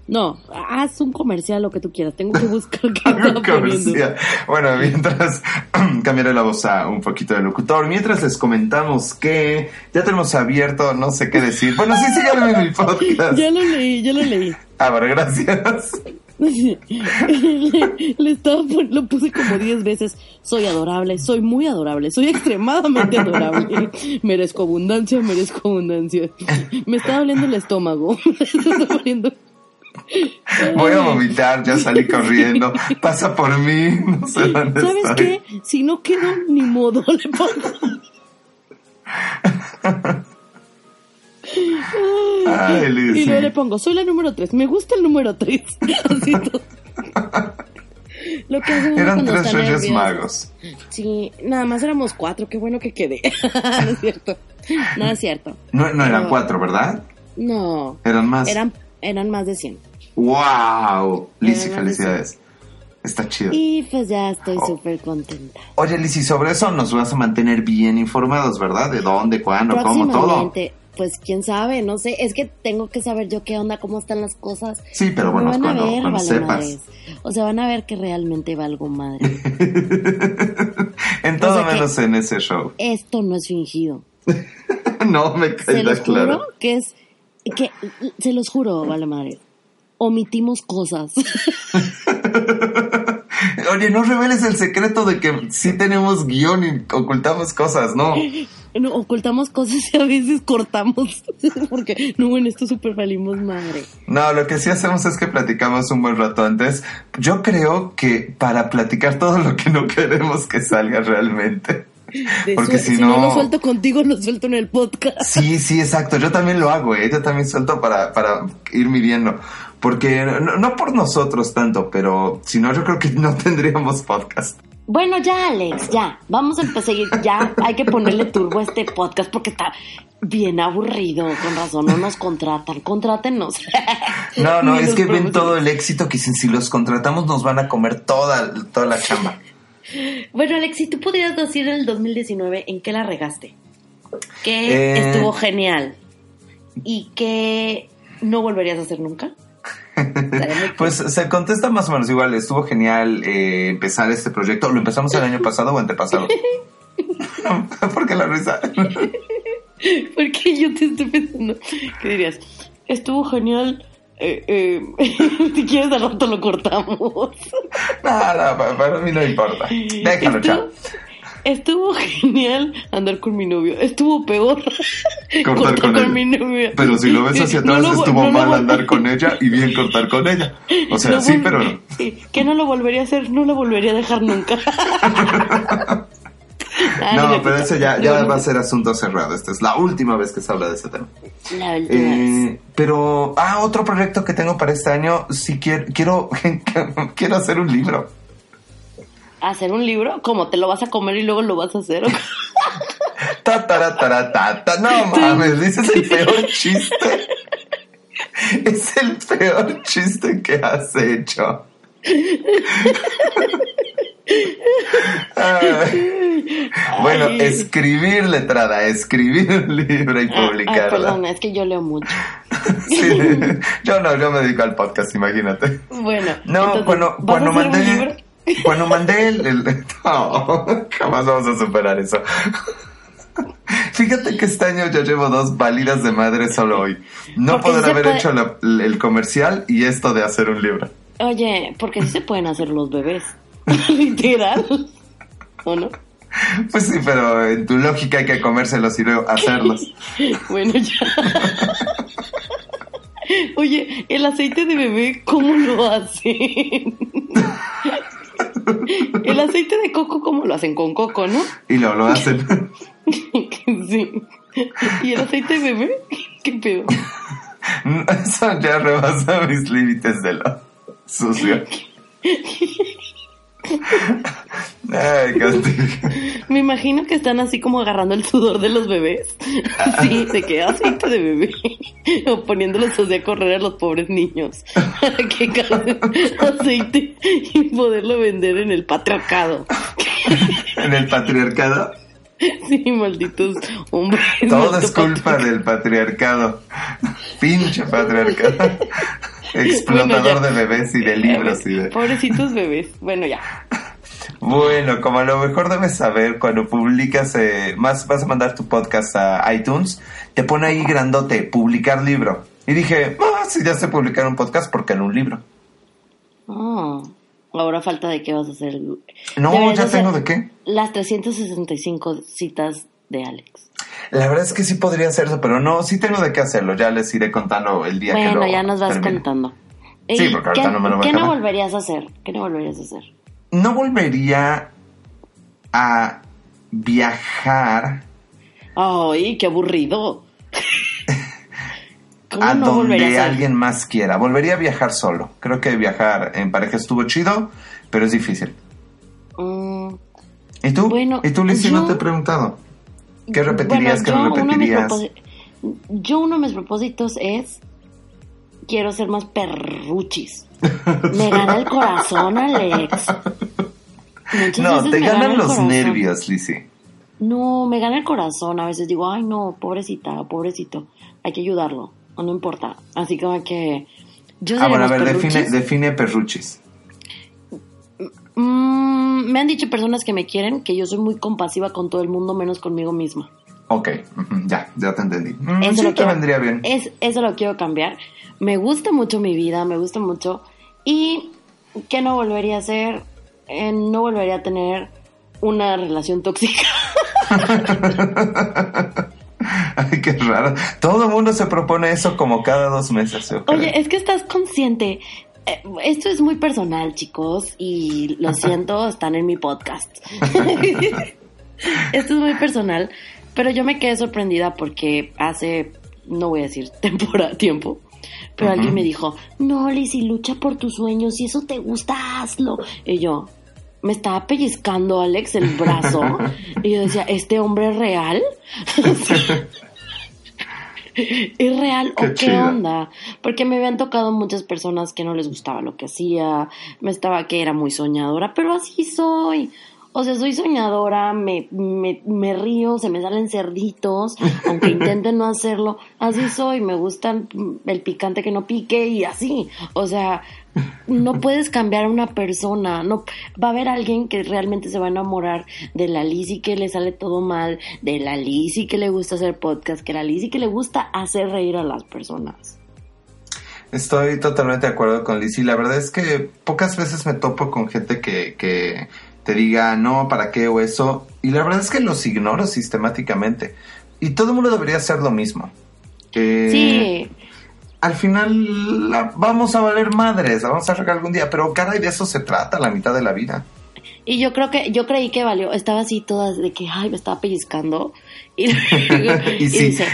No, haz un comercial, lo que tú quieras. Tengo que buscar qué. [LAUGHS] Bueno, mientras [CLEARS THROAT] cambiaré la voz a un poquito de locutor, mientras les comentamos que ya tenemos abierto, no sé qué decir. Bueno, sí, síganme en mi podcast. [LAUGHS] Ya lo leí, ya lo leí. Ah, bueno, gracias. le, [LAUGHS] le estaba lo puse como 10 veces. Soy adorable, soy muy adorable, soy extremadamente adorable. Merezco abundancia, merezco abundancia. Me está doliendo el estómago. Me está doliendo. Voy a vomitar, ya salí corriendo. Pasa por mí, no sé dónde ¿Sabes estoy. qué? Si no quedo, ni modo, le pongo. Ay, Y luego le pongo, soy la número 3, me gusta el número 3. Así todo. Lo que hacen uno Eran cuando tres reyes magos. Sí, nada más éramos cuatro, qué bueno que quedé. [LAUGHS] no es cierto. No es cierto. No, no eran cuatro, ¿verdad? No, Eran más. eran, eran más de 100. ¡Wow! Lizzy, felicidades. Está chido. Y pues ya estoy Oh. súper contenta. Oye, Lizzy, sobre eso nos vas a mantener bien informados, ¿verdad? De dónde, cuándo, cómo, todo. Pues quién sabe, no sé, es que tengo que saber yo qué onda, cómo están las cosas. Sí, pero bueno, van a cuando, ver, cuando vale sepas. O sea, van a ver que realmente valgo madre. [LAUGHS] en todo O sea menos en ese show. Esto no es fingido. [LAUGHS] no me queda claro. juro que es que se los juro, vale madre. Omitimos cosas. [LAUGHS] Oye, no reveles el secreto de que sí tenemos guion y ocultamos cosas, ¿no? No, ocultamos cosas y a veces cortamos. [LAUGHS] Porque no, en esto súper valimos madre. No, lo que sí hacemos es que platicamos un buen rato antes. Yo creo que para platicar todo lo que no queremos que salga realmente. De Porque su- si no... no- lo suelto contigo, lo suelto en el podcast. Sí, sí, exacto. Yo también lo hago, ¿eh? Yo también suelto para, para ir midiendo. Porque no, no por nosotros tanto, pero si no, yo creo que no [LAUGHS] tendríamos podcast. Bueno, ya, Alex, ya. Vamos a empezar. Ya hay que ponerle turbo a este podcast porque está bien aburrido. Con razón, no nos contratan. Contrátenos. No, no, [LAUGHS] es que ven todo el éxito que si, si los contratamos nos van a comer toda, toda la chamba. Bueno, Alex, si tú pudieras decir en el 2019 en qué la regaste, qué Eh. estuvo genial y [LAUGHS] qué no volverías a hacer nunca. Pues se contesta más o menos igual. Estuvo genial eh, empezar este proyecto. ¿Lo empezamos el año pasado o antepasado? [LAUGHS] ¿Por qué la risa? Porque yo te estoy pensando, ¿qué dirías? Estuvo genial. Eh, eh, [LAUGHS] si quieres, al rato lo cortamos. Nada, pa- para mí no importa. Déjalo, chao. Estuvo genial andar con mi novio. Estuvo peor [LAUGHS] Cortar con ella. mi novio. Pero si lo ves hacia No atrás, lo vo- estuvo no lo mal andar con ella y bien cortar con ella. O sea, No sí, pero no. sí, que no lo volvería a hacer, no lo volvería a dejar nunca. [LAUGHS] Ah, No, pero ese ya, ya va a ser asunto cerrado. Esta es la última vez que se habla de ese tema. La última vez. Eh, pero, ah, otro proyecto que tengo para este año, sí quiero, quiero, [LAUGHS] quiero hacer un libro. ¿Hacer un libro? ¿Cómo? ¿Te lo vas a comer y luego lo vas a hacer? [LAUGHS] [LAUGHS] Ta. No mames, dices el peor chiste. Es el peor chiste que has hecho. Bueno, escribir letrada, escribir un libro y Ah, Ay, publicarla. perdón, es que yo leo mucho. [LAUGHS] Sí, yo no, yo me dedico al podcast, imagínate. Bueno, No, entonces, cuando, ¿vas cuando mandé, [LAUGHS] cuando mandé el, el- no, jamás vamos a superar eso. Fíjate que este año ya llevo dos válidas de madre solo hoy. No se haber puede- hecho la- el comercial y esto de hacer un libro. Oye, porque sí se pueden hacer los bebés. [LAUGHS] Literal. ¿O no? Pues sí, pero en tu lógica hay que comérselos y luego hacerlos. [LAUGHS] Bueno, ya. [LAUGHS] Oye, el aceite de bebé, ¿cómo lo hacen? El aceite de coco, ¿cómo lo hacen? Con coco, ¿no? Y luego lo hacen. Sí. ¿Y el aceite de bebé? ¿Qué pedo? Eso ya rebasa mis límites de lo sucio. Ay. Me imagino que están así como agarrando el sudor de los bebés. Sí, de que aceite de bebé. O poniéndolos así a correr a los pobres niños. Para que carguen aceite y poderlo vender en el patriarcado. En el patriarcado. Sí, malditos hombres. Todo es culpa del patriarcado. Pinche patriarcado. Explotador Bueno, de bebés y de libros y de... Pobrecitos bebés. Bueno, ya. Bueno, como a lo mejor debes saber, cuando publicas, eh, más vas a mandar tu podcast a iTunes, te pone ahí grandote, publicar libro. Y dije, ah, si ya sé publicar un podcast, ¿por qué no un libro? Ah, ahora falta de qué vas a hacer. No, Deberías ya hacer tengo de qué. Las 365 citas de Alex. La verdad es que sí podría hacerlo, pero no, sí tengo de qué hacerlo. Ya les iré contando el día que lo Bueno, ya nos vas termine. contando. Sí, ¿Y porque ahorita qué, no me lo voy a ¿Qué no acabar. volverías a hacer? ¿Qué no volverías a hacer? No volvería a viajar Ay, qué aburrido. [LAUGHS] ¿Cómo a no donde a alguien más quiera. Volvería a viajar solo. Creo que viajar en pareja estuvo chido, pero es difícil. Mm, ¿Y tú? Bueno, ¿Y tú, Lizzy, no te he preguntado? ¿Qué repetirías? ¿Qué bueno, no uno de mis repetirías? propósi- Yo uno de mis propósitos es quiero ser más perruchis. Me gana el corazón, Alex. Muchas No, te ganan los corazón. nervios, Lizzy. No, me gana el corazón. A veces digo, ay, no, pobrecita, pobrecito. Hay que ayudarlo. O no importa. Así como que. Yo Ah, bueno, a ver, define, define perruchis. Mm, me han dicho personas que me quieren que yo soy muy compasiva con todo el mundo, menos conmigo misma. Ok, ya, ya te entendí. Mm, Eso sí, lo te quiero- vendría bien. Es, eso lo quiero cambiar. Me gusta mucho mi vida, me gusta mucho. Y que no volvería a hacer, Eh, no volvería a tener una relación tóxica. [LAUGHS] Ay, qué raro. Todo el mundo se propone eso como cada dos meses. yo creo. Oye, es que estás consciente. Eh, Esto es muy personal, chicos, y lo siento, están en mi podcast. [LAUGHS] Esto es muy personal, pero yo me quedé sorprendida porque hace, no voy a decir [LAUGHS] temporada, tiempo, pero alguien me dijo, no, Lizzy, lucha por tus sueños, si eso te gusta, hazlo. Y yo, me estaba pellizcando Alex el brazo, [LAUGHS] y yo decía, ¿este hombre es real? [LAUGHS] ¿Es real Qué o qué onda? Porque me habían tocado muchas personas que no les gustaba lo que hacía, me estaba que era muy soñadora, pero así soy. O sea, soy soñadora, me, me, me río, se me salen cerditos, aunque [LAUGHS] intenten no hacerlo. Así soy, me gusta el picante que no pique y así. O sea, no puedes cambiar a una persona. No, va a haber alguien que realmente se va a enamorar de la Lizzy que le sale todo mal, de la Lizzy que le gusta hacer podcast, que la Lizzy que le gusta hacer reír a las personas. Estoy totalmente de acuerdo con Lizzy. La verdad es que pocas veces me topo con gente que, que te diga no, ¿para qué? o eso. Y la verdad es que los ignoro sistemáticamente. Y todo el mundo debería hacer lo mismo. Eh, Sí, Al final la- vamos a valer madres, la vamos a regar algún día, pero caray, de eso se trata la mitad de la vida. y yo creo que, yo creí que valió, estaba así toda de que, ay, me estaba pellizcando. Y, [LAUGHS] Y sí, dice,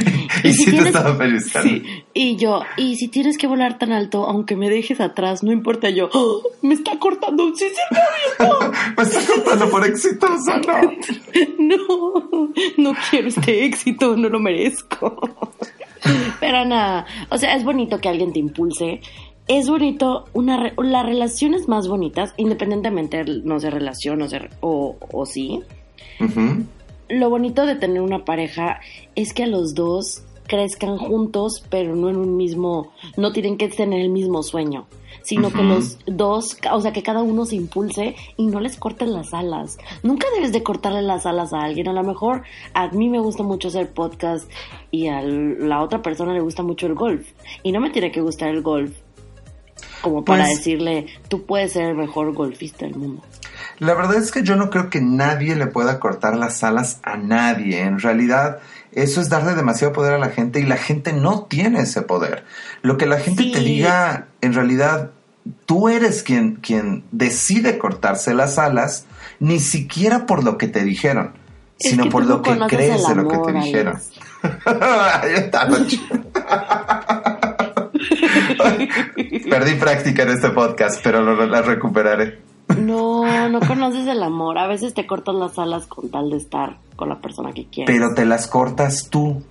y sí te estaba pellizcando. Sí, y yo, y si tienes que volar tan alto, aunque me dejes atrás, no importa yo, ¡Oh! me está cortando, sí, sí, [LAUGHS] Me está contando por exitoso, ¿no? [LAUGHS] no, no quiero este éxito, no lo merezco. [LAUGHS] Pero nada, o sea, es bonito que alguien te impulse. Es bonito, una re- las relaciones más bonitas, independientemente, no sé, relación o, ser- o, o sí, lo bonito de tener una pareja es que a los dos crezcan juntos, pero no en un mismo, no tienen que tener el mismo sueño, sino que los dos, o sea, que cada uno se impulse y no les corten las alas. Nunca debes de cortarle las alas a alguien. A lo mejor a mí me gusta mucho hacer podcast y a la otra persona le gusta mucho el golf. Y no me tiene que gustar el golf como para Pues- decirle, tú puedes ser el mejor golfista del mundo. La verdad es que yo no creo que nadie le pueda cortar las alas a nadie. En realidad, eso es darle demasiado poder a la gente y la gente no tiene ese poder. Lo que la gente te diga, en realidad, tú eres quien, quien decide cortarse las alas, ni siquiera por lo que te dijeron, Es sino por lo que crees de lo que te dijeron. [LAUGHS] [LAUGHS] Perdí práctica en este podcast, pero lo, la recuperaré. No, no conoces el amor. A veces te cortas las alas con tal de estar con la persona que quieres. Pero te las cortas tú.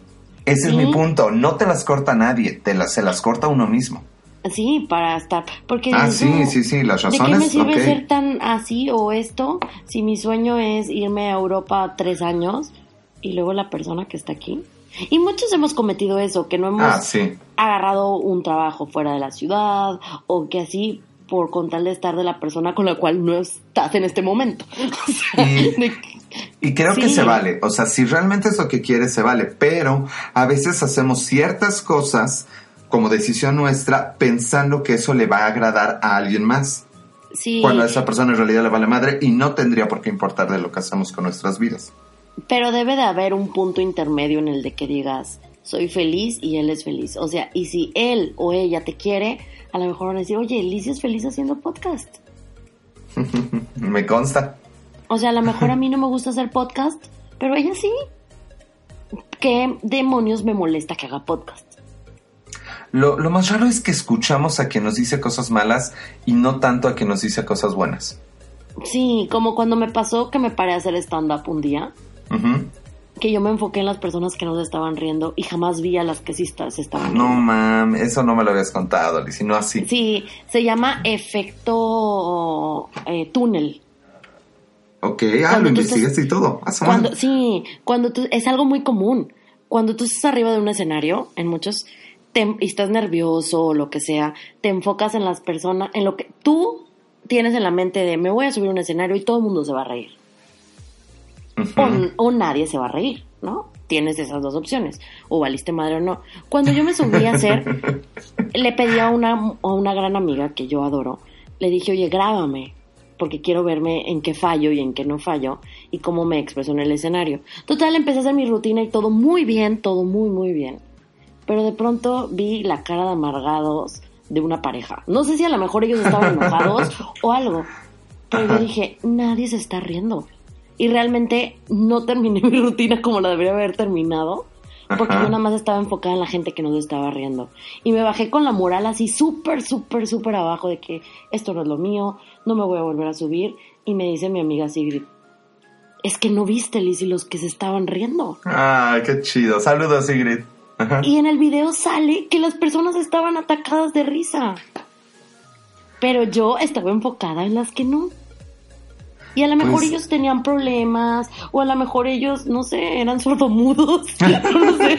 Ese es mi punto. No te las corta nadie, te las, se las corta uno mismo. Sí, para estar. Porque Ah, sí, no, sí, sí, las ¿De qué razones. me sirve ser tan así o esto si mi sueño es irme a Europa tres años y luego la persona que está aquí? Y muchos hemos cometido eso, que no hemos Ah, sí. agarrado un trabajo fuera de la ciudad o que así por con tal de estar de la persona con la cual no estás en este momento. [LAUGHS] O sea, Y- de- Y creo que se vale. O sea, si realmente es lo que quieres, se vale. Pero a veces hacemos ciertas cosas como decisión nuestra pensando que eso le va a agradar a alguien más. sí, Cuando a esa persona en realidad le vale madre y no tendría por qué importarle lo que hacemos con nuestras vidas. pero debe de haber un punto intermedio en el de que digas, soy feliz y él es feliz. O sea, y si él o ella te quiere, a lo mejor van a decir, oye, Alicia es feliz haciendo podcast. [LAUGHS] Me consta. O sea, a lo mejor a mí no me gusta hacer podcast, pero ella sí. ¿Qué demonios me molesta que haga podcast? Lo, lo más raro es que escuchamos a quien nos dice cosas malas y no tanto a quien nos dice cosas buenas. Sí, como cuando me pasó que me paré a hacer stand-up un día. Que yo me enfoqué en las personas que no se estaban riendo y jamás vi a las que sí se estaban No, riendo. mam, eso no me lo habías contado, Liz, y no así. Sí, se llama efecto eh, túnel. Ok, ah, lo investigaste y todo. Ah, Cuando, sí, cuando tú, es algo muy común. Cuando tú estás arriba de un escenario, en muchos, te- y estás nervioso o lo que sea, te enfocas en las personas, en lo que tú tienes en la mente de me voy a subir a un escenario y todo el mundo se va a reír. O, o nadie se va a reír, ¿no? Tienes esas dos opciones. O valiste madre o no. Cuando yo me subí a hacer, [LAUGHS] le pedí a una, a una gran amiga que yo adoro, le dije, oye, grábame, porque quiero verme en qué fallo y en qué no fallo y cómo me expreso en el escenario. Total, empecé a hacer mi rutina y todo muy bien, todo muy, muy bien. Pero de pronto vi la cara de amargados de una pareja. No sé si a lo mejor ellos estaban enojados [LAUGHS] o algo. Pero yo dije, nadie se está riendo. Y realmente no terminé [LAUGHS] mi rutina como la debería haber terminado. Porque Ajá. yo nada más estaba enfocada en la gente que no se estaba riendo. Y me bajé con la moral así súper, súper, súper abajo de que esto no es lo mío, no me voy a volver a subir. Y me dice mi amiga Sigrid, es que no viste, Liz, y los que se estaban riendo. Ay, qué chido. Saludos, Sigrid. Ajá. Y en el video sale que las personas estaban atacadas de risa. Pero yo estaba enfocada en las que no. Y a lo mejor Pues- ellos tenían problemas, o a lo mejor ellos, no sé, eran sordomudos. [LAUGHS] no sé.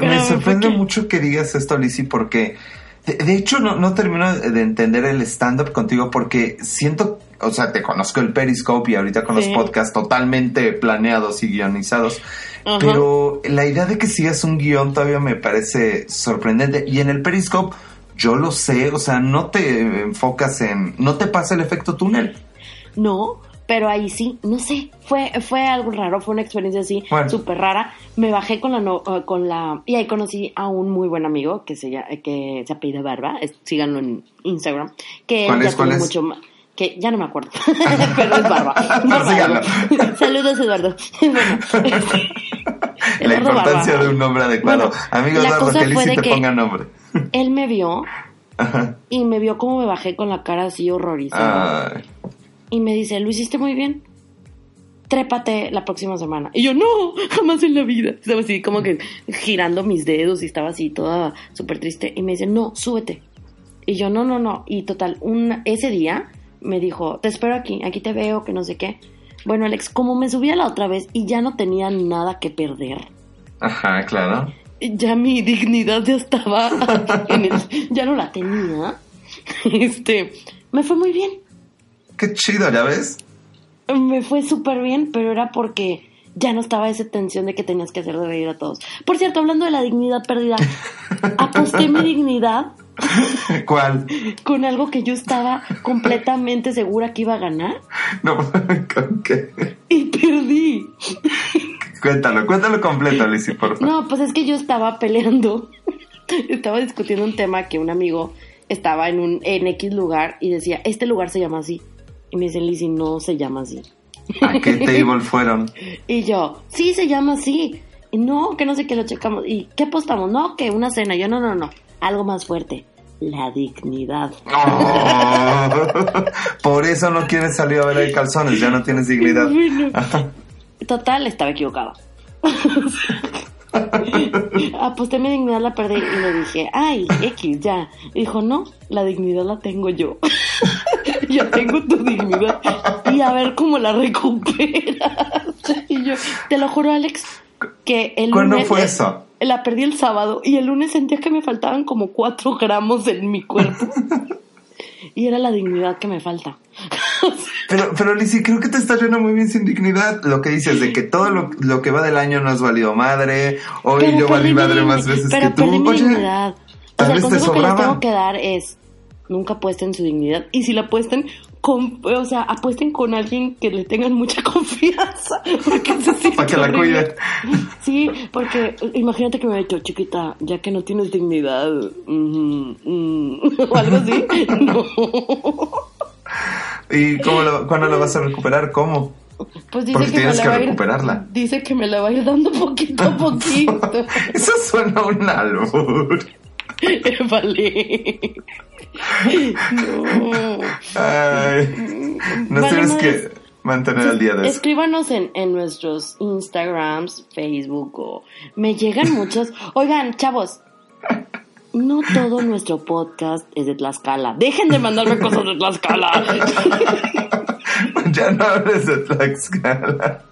Me, sorprende mucho que digas esto, Lizzy, porque de, de hecho no, no termino de entender el stand-up contigo porque siento, o sea, te conozco el Periscope y ahorita con Sí. los podcasts totalmente planeados y guionizados, Ajá. pero la idea de que sigas un guion todavía me parece sorprendente. Y en el Periscope, yo lo sé, o sea, no te enfocas en, no te pasa el efecto túnel. No, pero ahí sí, no sé, fue, fue algo raro, fue una experiencia así Bueno. súper rara. Me bajé con la, no- eh, con la, y ahí conocí a un muy buen amigo que se, que se apellida Barba, es- síganlo en Instagram, que ¿Cuál ya es, cuál tiene es? mucho más, que ya no me acuerdo, [LAUGHS] pero es Barba. [LAUGHS] Barba. Saludos Eduardo. [LAUGHS] bueno, [LAUGHS] La importancia Barba. de un nombre adecuado. Bueno, Amigo la cosa que fue Lizzy de te que- ponga nombre. [LAUGHS] Él me vio [LAUGHS] Ajá. y me vio como me bajé con la cara así horrorizada. Ay. Y me dice, lo hiciste muy bien. Trépate la próxima semana. Y yo, no, jamás en la vida. Estaba así como que girando mis dedos y estaba así toda súper triste. Y me dice, no, súbete. Y yo, no, no, no. Y total, un, ese día me dijo, te espero aquí, aquí te veo, que no sé qué. Bueno, Alex, como me subía la otra vez y ya no tenía nada que perder. Ajá, claro. Ya mi dignidad ya estaba [LAUGHS] en el- ya no la tenía. [LAUGHS] Este, me fue muy bien. Qué chido, ¿ya ves? Me fue súper bien, pero era porque ya no estaba esa tensión de que tenías que hacer de reír a todos. Por cierto, hablando de la dignidad perdida, [LAUGHS] aposté mi dignidad [LAUGHS] ¿Cuál? con algo que yo estaba completamente segura que iba a ganar No, [LAUGHS] ¿con qué? y perdí. Cuéntalo, cuéntalo completo, Lizzy, por favor. No, pues es que yo estaba peleando, estaba discutiendo un tema que un amigo estaba en un en X lugar y decía, este lugar se llama así. Y me dice, Lizzy, no se llama así. ¿A qué table fueron? [LAUGHS] Y yo, sí, se llama así. Y no, que no sé qué lo checamos. ¿Y qué apostamos? No, que una cena. Yo, no, no, no. Algo más fuerte. La dignidad. Oh, [LAUGHS] por eso no quieres salir a ver ahí calzones, ya no tienes dignidad. Bueno, total, estaba equivocado. [LAUGHS] Aposté mi dignidad, la perdí y le dije, ay, X, ya. Y dijo, no, la dignidad la tengo yo. [LAUGHS] yo tengo tu dignidad. Y a ver cómo la recuperas. y yo, te lo juro, Alex, que el ¿Cuándo lunes- fue eso? La perdí el sábado y el lunes sentía que me faltaban como cuatro gramos en mi cuerpo. [LAUGHS] y era la dignidad que me falta. Pero, pero Lizzy, creo que te estás yendo muy bien sin dignidad. Lo que dices de que todo lo, lo que va del año no has valido madre. Hoy Pero yo valí madre más veces pero que tú. mi Oye, dignidad. O tal sea, el vez te consejo que les tengo que dar es nunca apuesten su dignidad. Y si la apuestan, con, o sea, apuesten con alguien que le tengan mucha [LAUGHS] confianza. Porque se Para que la horrible. cuide. Sí, porque imagínate que me hubiera dicho, chiquita, ya que no tienes dignidad, mm", [LAUGHS] o algo así. [LAUGHS] No. ¿Y cómo lo, cuándo lo vas a recuperar? ¿Cómo? Pues dice Porque que me tienes la que va a ir, recuperarla. dice que me la va a ir dando poquito a poquito. Eso suena a un albur. [LAUGHS] vale. No. Ay, Vale, madres. que mantener al día de eso. Escríbanos en, en nuestros Instagrams, Facebook o... Me llegan muchos... Oigan, chavos, no todo nuestro podcast es de Tlaxcala. Dejen de mandarme cosas de Tlaxcala. [LAUGHS] Ya no hables de Tlaxcala.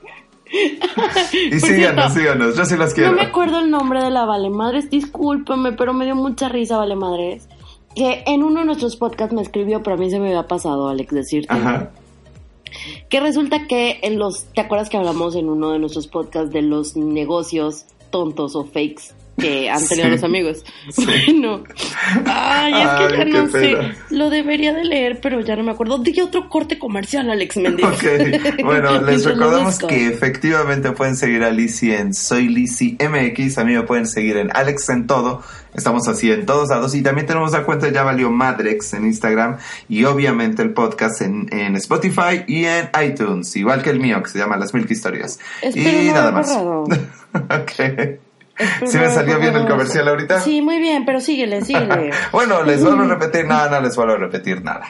[LAUGHS] Y síganos, síganos. Yo sí las No quiero. me acuerdo el nombre de la Vale Madres, discúlpame, pero me dio mucha risa Vale Madres. Que en uno de nuestros podcasts me escribió, pero a mí se me había pasado, Alex, decirte. Ajá. Que resulta que en los, ¿te acuerdas que hablamos en uno de nuestros podcasts de los negocios tontos o fakes que han tenido Sí. los amigos? [LAUGHS] Bueno, ay, es Ay, que ya no sé, pena. lo debería de leer, pero ya no me acuerdo. Dije otro corte comercial, Alex Méndez. Ok, bueno, [LAUGHS] les recordamos que efectivamente pueden seguir a Lizzy en Soy Lizzy MX, a mí me pueden seguir en Alex en todo, estamos así en todos lados y también tenemos la cuenta Ya Valió Madrex en Instagram y obviamente el podcast en, en Spotify y en iTunes, igual que el mío que se llama Las Milk Historias. Espero y no nada más. [LAUGHS] ok. ¿Sí me salió bien el comercial ahorita? Sí, muy bien, pero síguele, síguele. [LAUGHS] bueno, les vuelvo a repetir, no, no les vuelvo a repetir nada.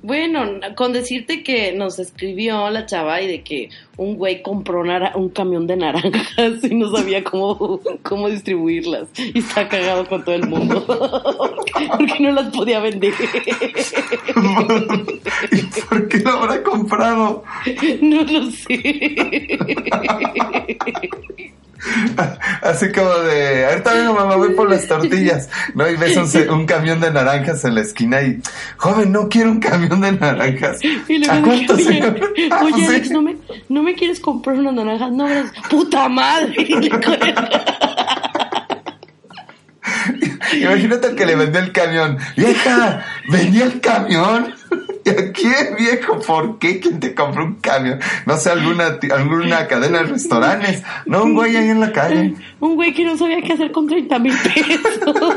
Bueno, con decirte que nos escribió la chava y de que un güey compró un camión de naranjas [LAUGHS] y no sabía cómo, cómo distribuirlas. Y está cagado con todo el mundo. [LAUGHS] Porque no las podía vender. ¿Y por qué lo habrá comprado? No lo sé. Así como de, ahorita vengo mamá, voy por las tortillas, ¿no? Y ves un, camión de naranjas en la esquina y, joven, no quiero un camión de naranjas. Y ¿A luego cuánto, oye, señor? Ah, oye [LAUGHS] sí. Alex, ¿no me, ¿no me quieres comprar unas naranjas? No, gracias. ¡Puta madre! [LAUGHS] [LAUGHS] [LAUGHS] Imagínate al que le vendió el camión. Vieja, ¿vendía el camión? [LAUGHS] ¿Y a quién, viejo? ¿Por qué? ¿Quién te compró un camión? No sé, alguna, alguna cadena de restaurantes. No, un güey ahí en la calle. Un güey que no sabía qué hacer con 30 mil pesos.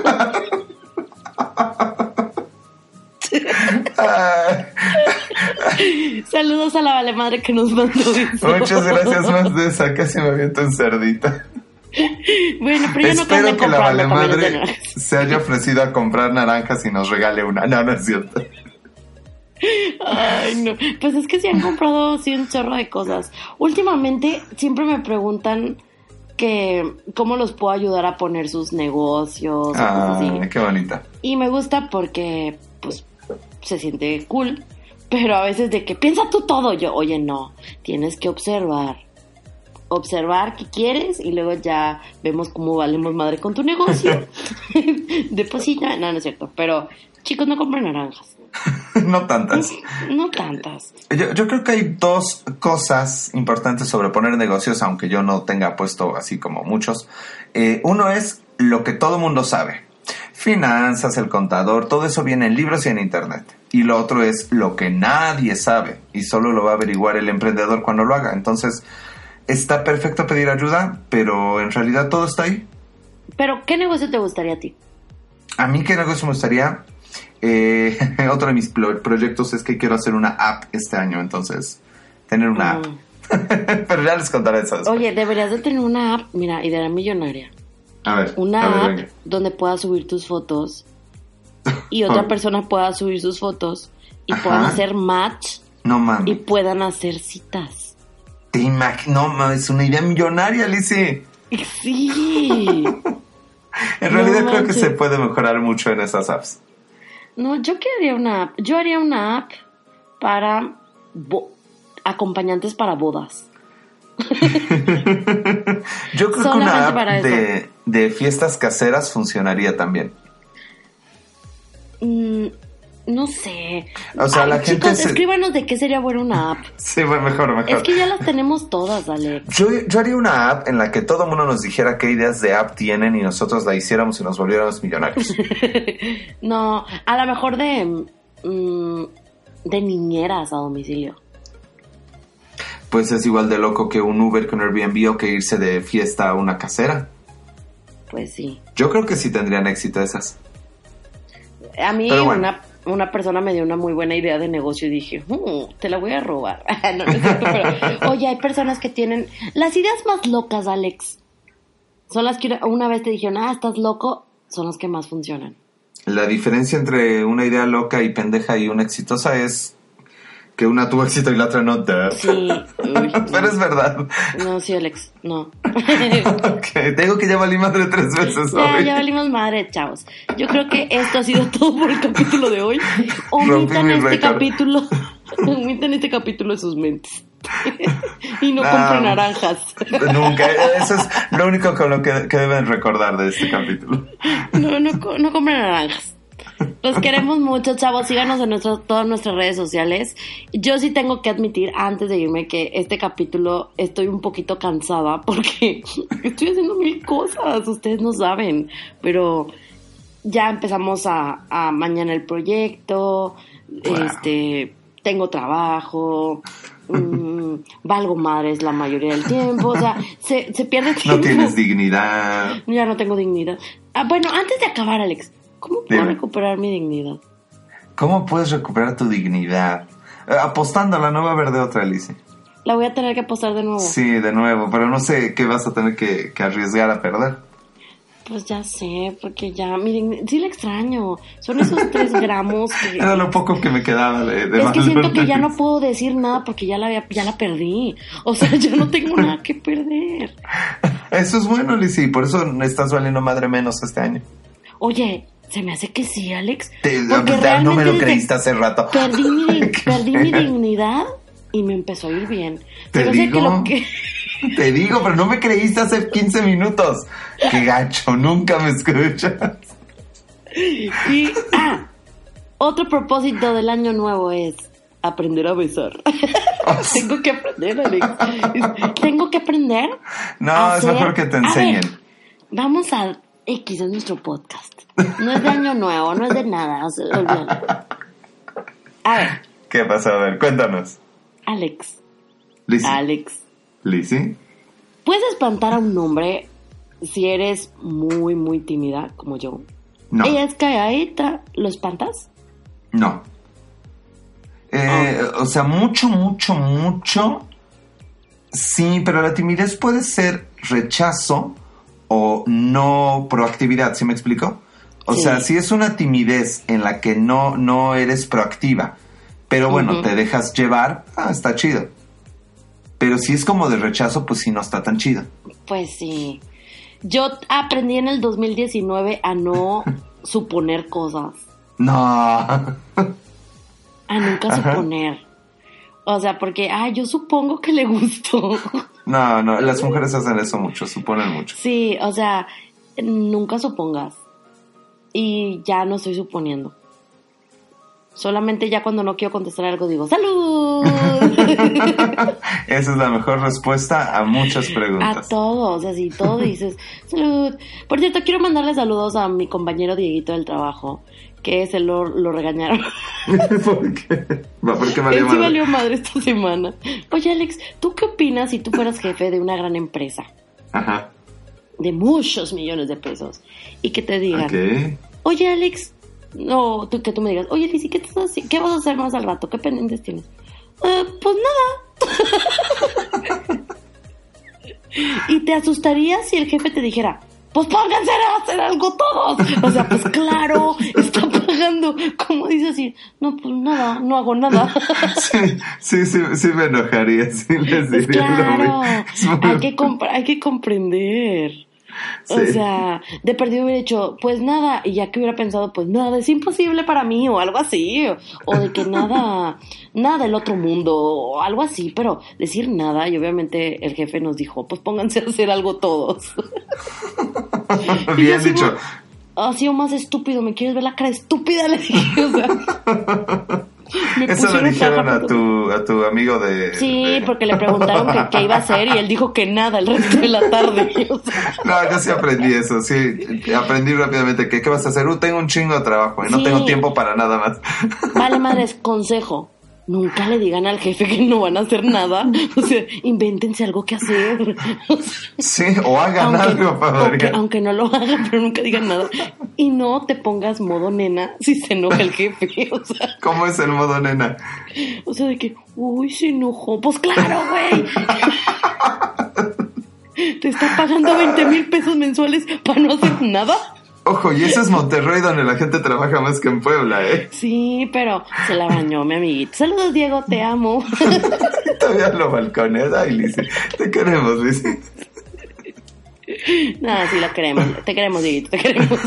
[LAUGHS] Saludos a la vale madre que nos mandó muchas gracias más de esa. Casi me aviento un cerdita. [LAUGHS] Bueno, pero yo no Espero ando que la vale madre se haya ofrecido a comprar naranjas y nos regale una. No, no es cierto. Ay, no. Pues es que sí han comprado sí un chorro de cosas. Últimamente siempre me preguntan que cómo los puedo ayudar a poner sus negocios o Ah, así. qué bonita. Y me gusta porque, pues, se siente cool. Pero a veces de que piensa tú todo, yo, oye, no, tienes que observar. Observar qué quieres y luego ya vemos cómo valemos madre con tu negocio. [LAUGHS] Deposita, no, no es cierto. Pero, chicos, no compren naranjas. [LAUGHS] no tantas. [LAUGHS] No tantas. Yo, yo creo que hay dos cosas importantes sobre poner negocios, aunque yo no tenga puesto así como muchos. Eh, uno es lo que todo mundo sabe. finanzas, el contador, todo eso viene en libros y en internet. Y lo otro es lo que nadie sabe y solo lo va a averiguar el emprendedor cuando lo haga. Entonces, está perfecto pedir ayuda, pero en realidad todo está ahí. Pero, ¿qué negocio te gustaría a ti? A mí, ¿qué negocio me gustaría? Eh, [LAUGHS] otro de mis pro- proyectos es que quiero hacer una app este año, entonces, tener una app. Mm. [LAUGHS] pero ya les contaré eso después. Oye, deberías de tener una app, mira, idea millonaria. a ver, Una a ver, app venga. donde puedas subir tus fotos y otra [LAUGHS] persona pueda subir sus fotos y Ajá. puedan hacer match No y puedan hacer citas. Te imag- No mames, es una idea millonaria, Lizzie. Sí. [LAUGHS] En No realidad creo que se puede mejorar mucho en esas apps. No, yo quería una app. Yo haría una app para acompañantes para bodas. [LAUGHS] Yo creo que una app de fiestas caseras funcionaría también. No sé. O sea, Ay, la gente se- escríbanos de qué sería buena una app. [LAUGHS] Sí, bueno, mejor, mejor. Es que ya las tenemos todas, Alex. Yo, yo haría una app en la que todo mundo nos dijera qué ideas de app tienen y nosotros la hiciéramos y nos volviéramos millonarios. [LAUGHS] No, a lo mejor de mm, de niñeras a domicilio. Pues es igual de loco que un Uber, que un Airbnb o que irse de fiesta a una casera. Pues sí. Yo creo que sí tendrían éxito esas. A mí bueno. una, una persona me dio una muy buena idea de negocio y dije, "Mm, te la voy a robar. [LAUGHS] no, no es pero, oye, hay personas que tienen las ideas más locas, Alex. Son las que una vez te dijeron, ah, estás loco, son las que más funcionan. La diferencia entre una idea loca y pendeja y una exitosa es que una tuvo éxito y la otra no. duh. Sí. Uy, [LAUGHS] Pero es verdad. no, sí, Alex, no. [LAUGHS] Ok, te digo que ya valí de tres veces Ya, hoy. ya valimos madre, chavos. Yo creo que esto ha sido todo por el capítulo de hoy. Omitan mi este capítulo. [LAUGHS] Omitan este capítulo de sus mentes. y no No. compren naranjas. Nunca. Eso es lo único con lo que, que deben recordar de este capítulo. No, no, no compren naranjas. Los queremos mucho, chavos. Síganos en nuestras, todas nuestras redes sociales. Yo sí tengo que admitir antes de irme que este capítulo estoy un poquito cansada porque [LAUGHS] estoy haciendo mil cosas. Ustedes no saben. Pero ya empezamos a, a mañana el proyecto. Wow. Este, tengo trabajo. mm, [LAUGHS] valgo madres la mayoría del tiempo. O sea, se, se pierde tiempo. No tienes dignidad. Ya no tengo dignidad. Ah, bueno, antes de acabar, Alex, ¿cómo puedo Dime. recuperar mi dignidad? ¿Cómo puedes recuperar tu dignidad? Eh, Apostándola, no va a haber de otra, Alicia. La voy a tener que apostar de nuevo. Sí, de nuevo, pero no sé qué vas a tener que, que arriesgar a perder. Pues ya sé, porque ya, miren, sí la extraño. Son esos tres [LAUGHS] gramos que... Era lo poco que me quedaba de, de Es que siento que ya no puedo decir nada porque ya la, había- ya la perdí. O sea, ya no tengo nada que perder. [LAUGHS] Eso es bueno, Lizzy, por eso estás valiendo madre menos este año. Oye, se me hace que sí, Alex. Te- Porque no me realmente lo creíste hace rato. Perdí mi, perdí mi dignidad y me empezó a ir bien. Te hace digo. que que... [LAUGHS] Te digo, pero no me creíste hace 15 minutos. Qué gacho, nunca me escuchas. Y, ah, otro propósito del año nuevo es aprender a besar. [LAUGHS] [LAUGHS] Tengo que aprender, Alex. Tengo que aprender. No, a es hacer- mejor que te A ver, enseñen. vamos a X, es nuestro podcast. No es de año nuevo, no es de nada. o sea. A ver, ¿Qué pasa? A ver, cuéntanos. Alex, Lizzy. Alex, Lizzy. ¿puedes espantar a un hombre si eres muy, muy tímida como yo? No. Ella es calladita, ¿lo espantas? No. Eh, Oh. O sea, mucho, mucho, mucho. Sí, pero la timidez puede ser rechazo o no proactividad, ¿sí me explico? O Sí. sea, si es una timidez en la que no, no eres proactiva, pero bueno, te dejas llevar, ah, está chido. Pero si es como de rechazo, pues sí no está tan chido. Pues sí. Yo aprendí en el 2019 a no [LAUGHS] suponer cosas, No. a nunca Ajá. suponer. O sea, porque, ah, yo supongo que le gustó. No, no, las mujeres hacen eso mucho, suponen mucho. sí, o sea, nunca supongas. Y ya no estoy suponiendo. Solamente ya cuando no quiero contestar algo digo, ¡salud! [LAUGHS] Esa es la mejor respuesta a muchas A preguntas. todos, así, todo dices, salud. Por cierto, quiero mandarle saludos a mi compañero Dieguito del trabajo, que se lo, lo regañaron. [LAUGHS] ¿Por qué? Va, ¿Por qué valió Él sí madre? valió madre esta semana. Oye, Alex, ¿tú qué opinas si tú fueras jefe de una gran empresa? Ajá. De muchos millones de pesos. Y que te digan, Ok. oye, Alex, no, tú, que tú me digas, oye, Lizzy, ¿qué, estás ¿qué vas a hacer más al rato? ¿Qué pendientes tienes? "Eh, pues nada. [LAUGHS] y te asustaría si el jefe te dijera, pues pónganse a hacer algo todos. O sea, pues claro, está pagando. ¿Cómo dice así? No, pues nada, no hago nada. Sí, sí, sí, sí me enojaría, sí les Pues diría lo claro, muy- hay que, hay que comprender. O sea, de perdido hubiera dicho, pues nada, y ya que hubiera pensado, pues nada, es imposible para mí, o algo así, o, o de que nada, nada del otro mundo, o algo así, pero decir nada, y obviamente el jefe nos dijo, pues pónganse a hacer algo todos. [LAUGHS] Bien así dicho. Ha sido más estúpido, ¿me quieres ver la cara estúpida? Le dije, o sea. [LAUGHS] me Eso le dijeron a tu, a tu amigo de... Sí, de- porque le preguntaron que qué iba a hacer y él dijo que nada el resto de la tarde. [LAUGHS] O sea, No, yo sí aprendí eso, sí. Aprendí rápidamente que, ¿qué vas a hacer? Uh, tengo un chingo de trabajo y no Sí. tengo tiempo para nada más. vale, [LAUGHS] madres, consejo. Nunca le digan al jefe que no van a hacer nada. O sea, invéntense algo que hacer. O sea, Sí, o hagan algo, aunque, Fabrica. aunque no lo hagan, pero nunca digan nada. Y no te pongas modo nena si se enoja el jefe. O sea, ¿Cómo es el modo nena? o sea de que, uy, se enojó. Pues claro, güey. [LAUGHS] Te está pagando 20 mil pesos mensuales para no hacer nada. Ojo, y eso es Monterrey donde la gente trabaja más que en Puebla, ¿eh? Sí, pero se la bañó mi amiguito. Saludos, Diego, te amo. [LAUGHS] Todavía lo balcones. Ay, Lizzy, te queremos, Lizzy. No, sí lo queremos. Te queremos, Dieguito, te queremos.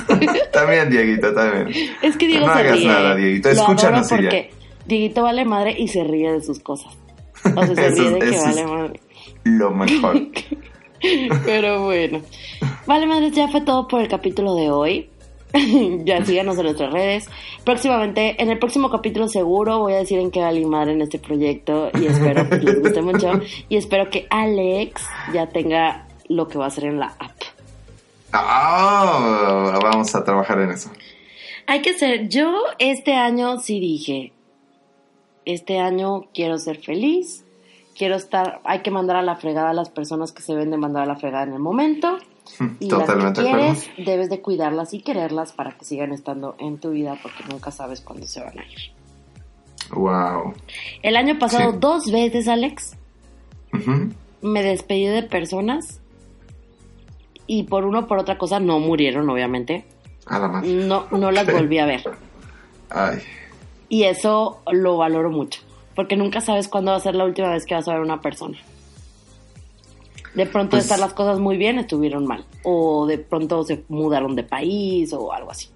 También, Dieguito, también. Es que Diego no se hagas ríe. nada, Dieguito. Lo Escúchanos adoro y ya. porque Dieguito vale madre y se ríe de sus cosas. O sea, se [LAUGHS] ríe de que vale madre. Lo mejor. [LAUGHS] [LAUGHS] Pero bueno. Vale, madres, ya fue todo por el capítulo de hoy. [LAUGHS] ya síganos en nuestras redes. Próximamente, en el próximo capítulo seguro voy a decir en qué vale madre en este proyecto y espero que les guste mucho. Y espero que Alex ya tenga lo que va a hacer en la app. Ah, vamos a trabajar en eso. Hay que ser, yo este año sí dije, este año quiero ser feliz, quiero estar, hay que mandar a la fregada a las personas que se ven de mandar a la fregada en el momento. Y Totalmente las acuerdo. quieres, debes de cuidarlas y quererlas para que sigan estando en tu vida porque nunca sabes cuándo se van a ir. Wow. El año pasado Sí. dos veces, Alex, Ujú. me despedí de personas y por una o por otra cosa no murieron, obviamente. A la madre. No, no las volví a ver. Ay. Y eso lo valoro mucho, porque nunca sabes cuándo va a ser la última vez que vas a ver a una persona. De pronto Pues- estar las cosas muy bien, estuvieron mal. O de pronto se mudaron de país o algo así.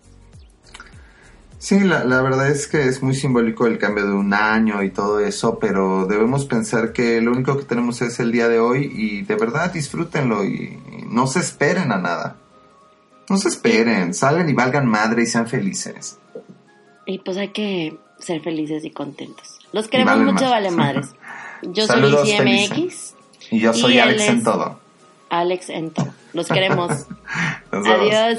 Sí, la, la verdad es que es muy simbólico el cambio de un año y todo eso, pero debemos pensar que lo único que tenemos es el día de hoy y de verdad disfrútenlo y, y no se esperen a nada. No se esperen, salen y valgan madre y sean felices. Y pues hay que ser felices y contentos. Los queremos mucho, vale madres. [LAUGHS] Yo Saludos, soy Lizzie Felice. MX, Y yo soy Y Alex en todo. Alex en todo. Los queremos. [LAUGHS] Nos vemos. Adiós.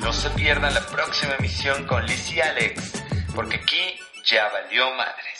No se pierdan la próxima emisión con Liz y Alex, porque aquí ya valió madre.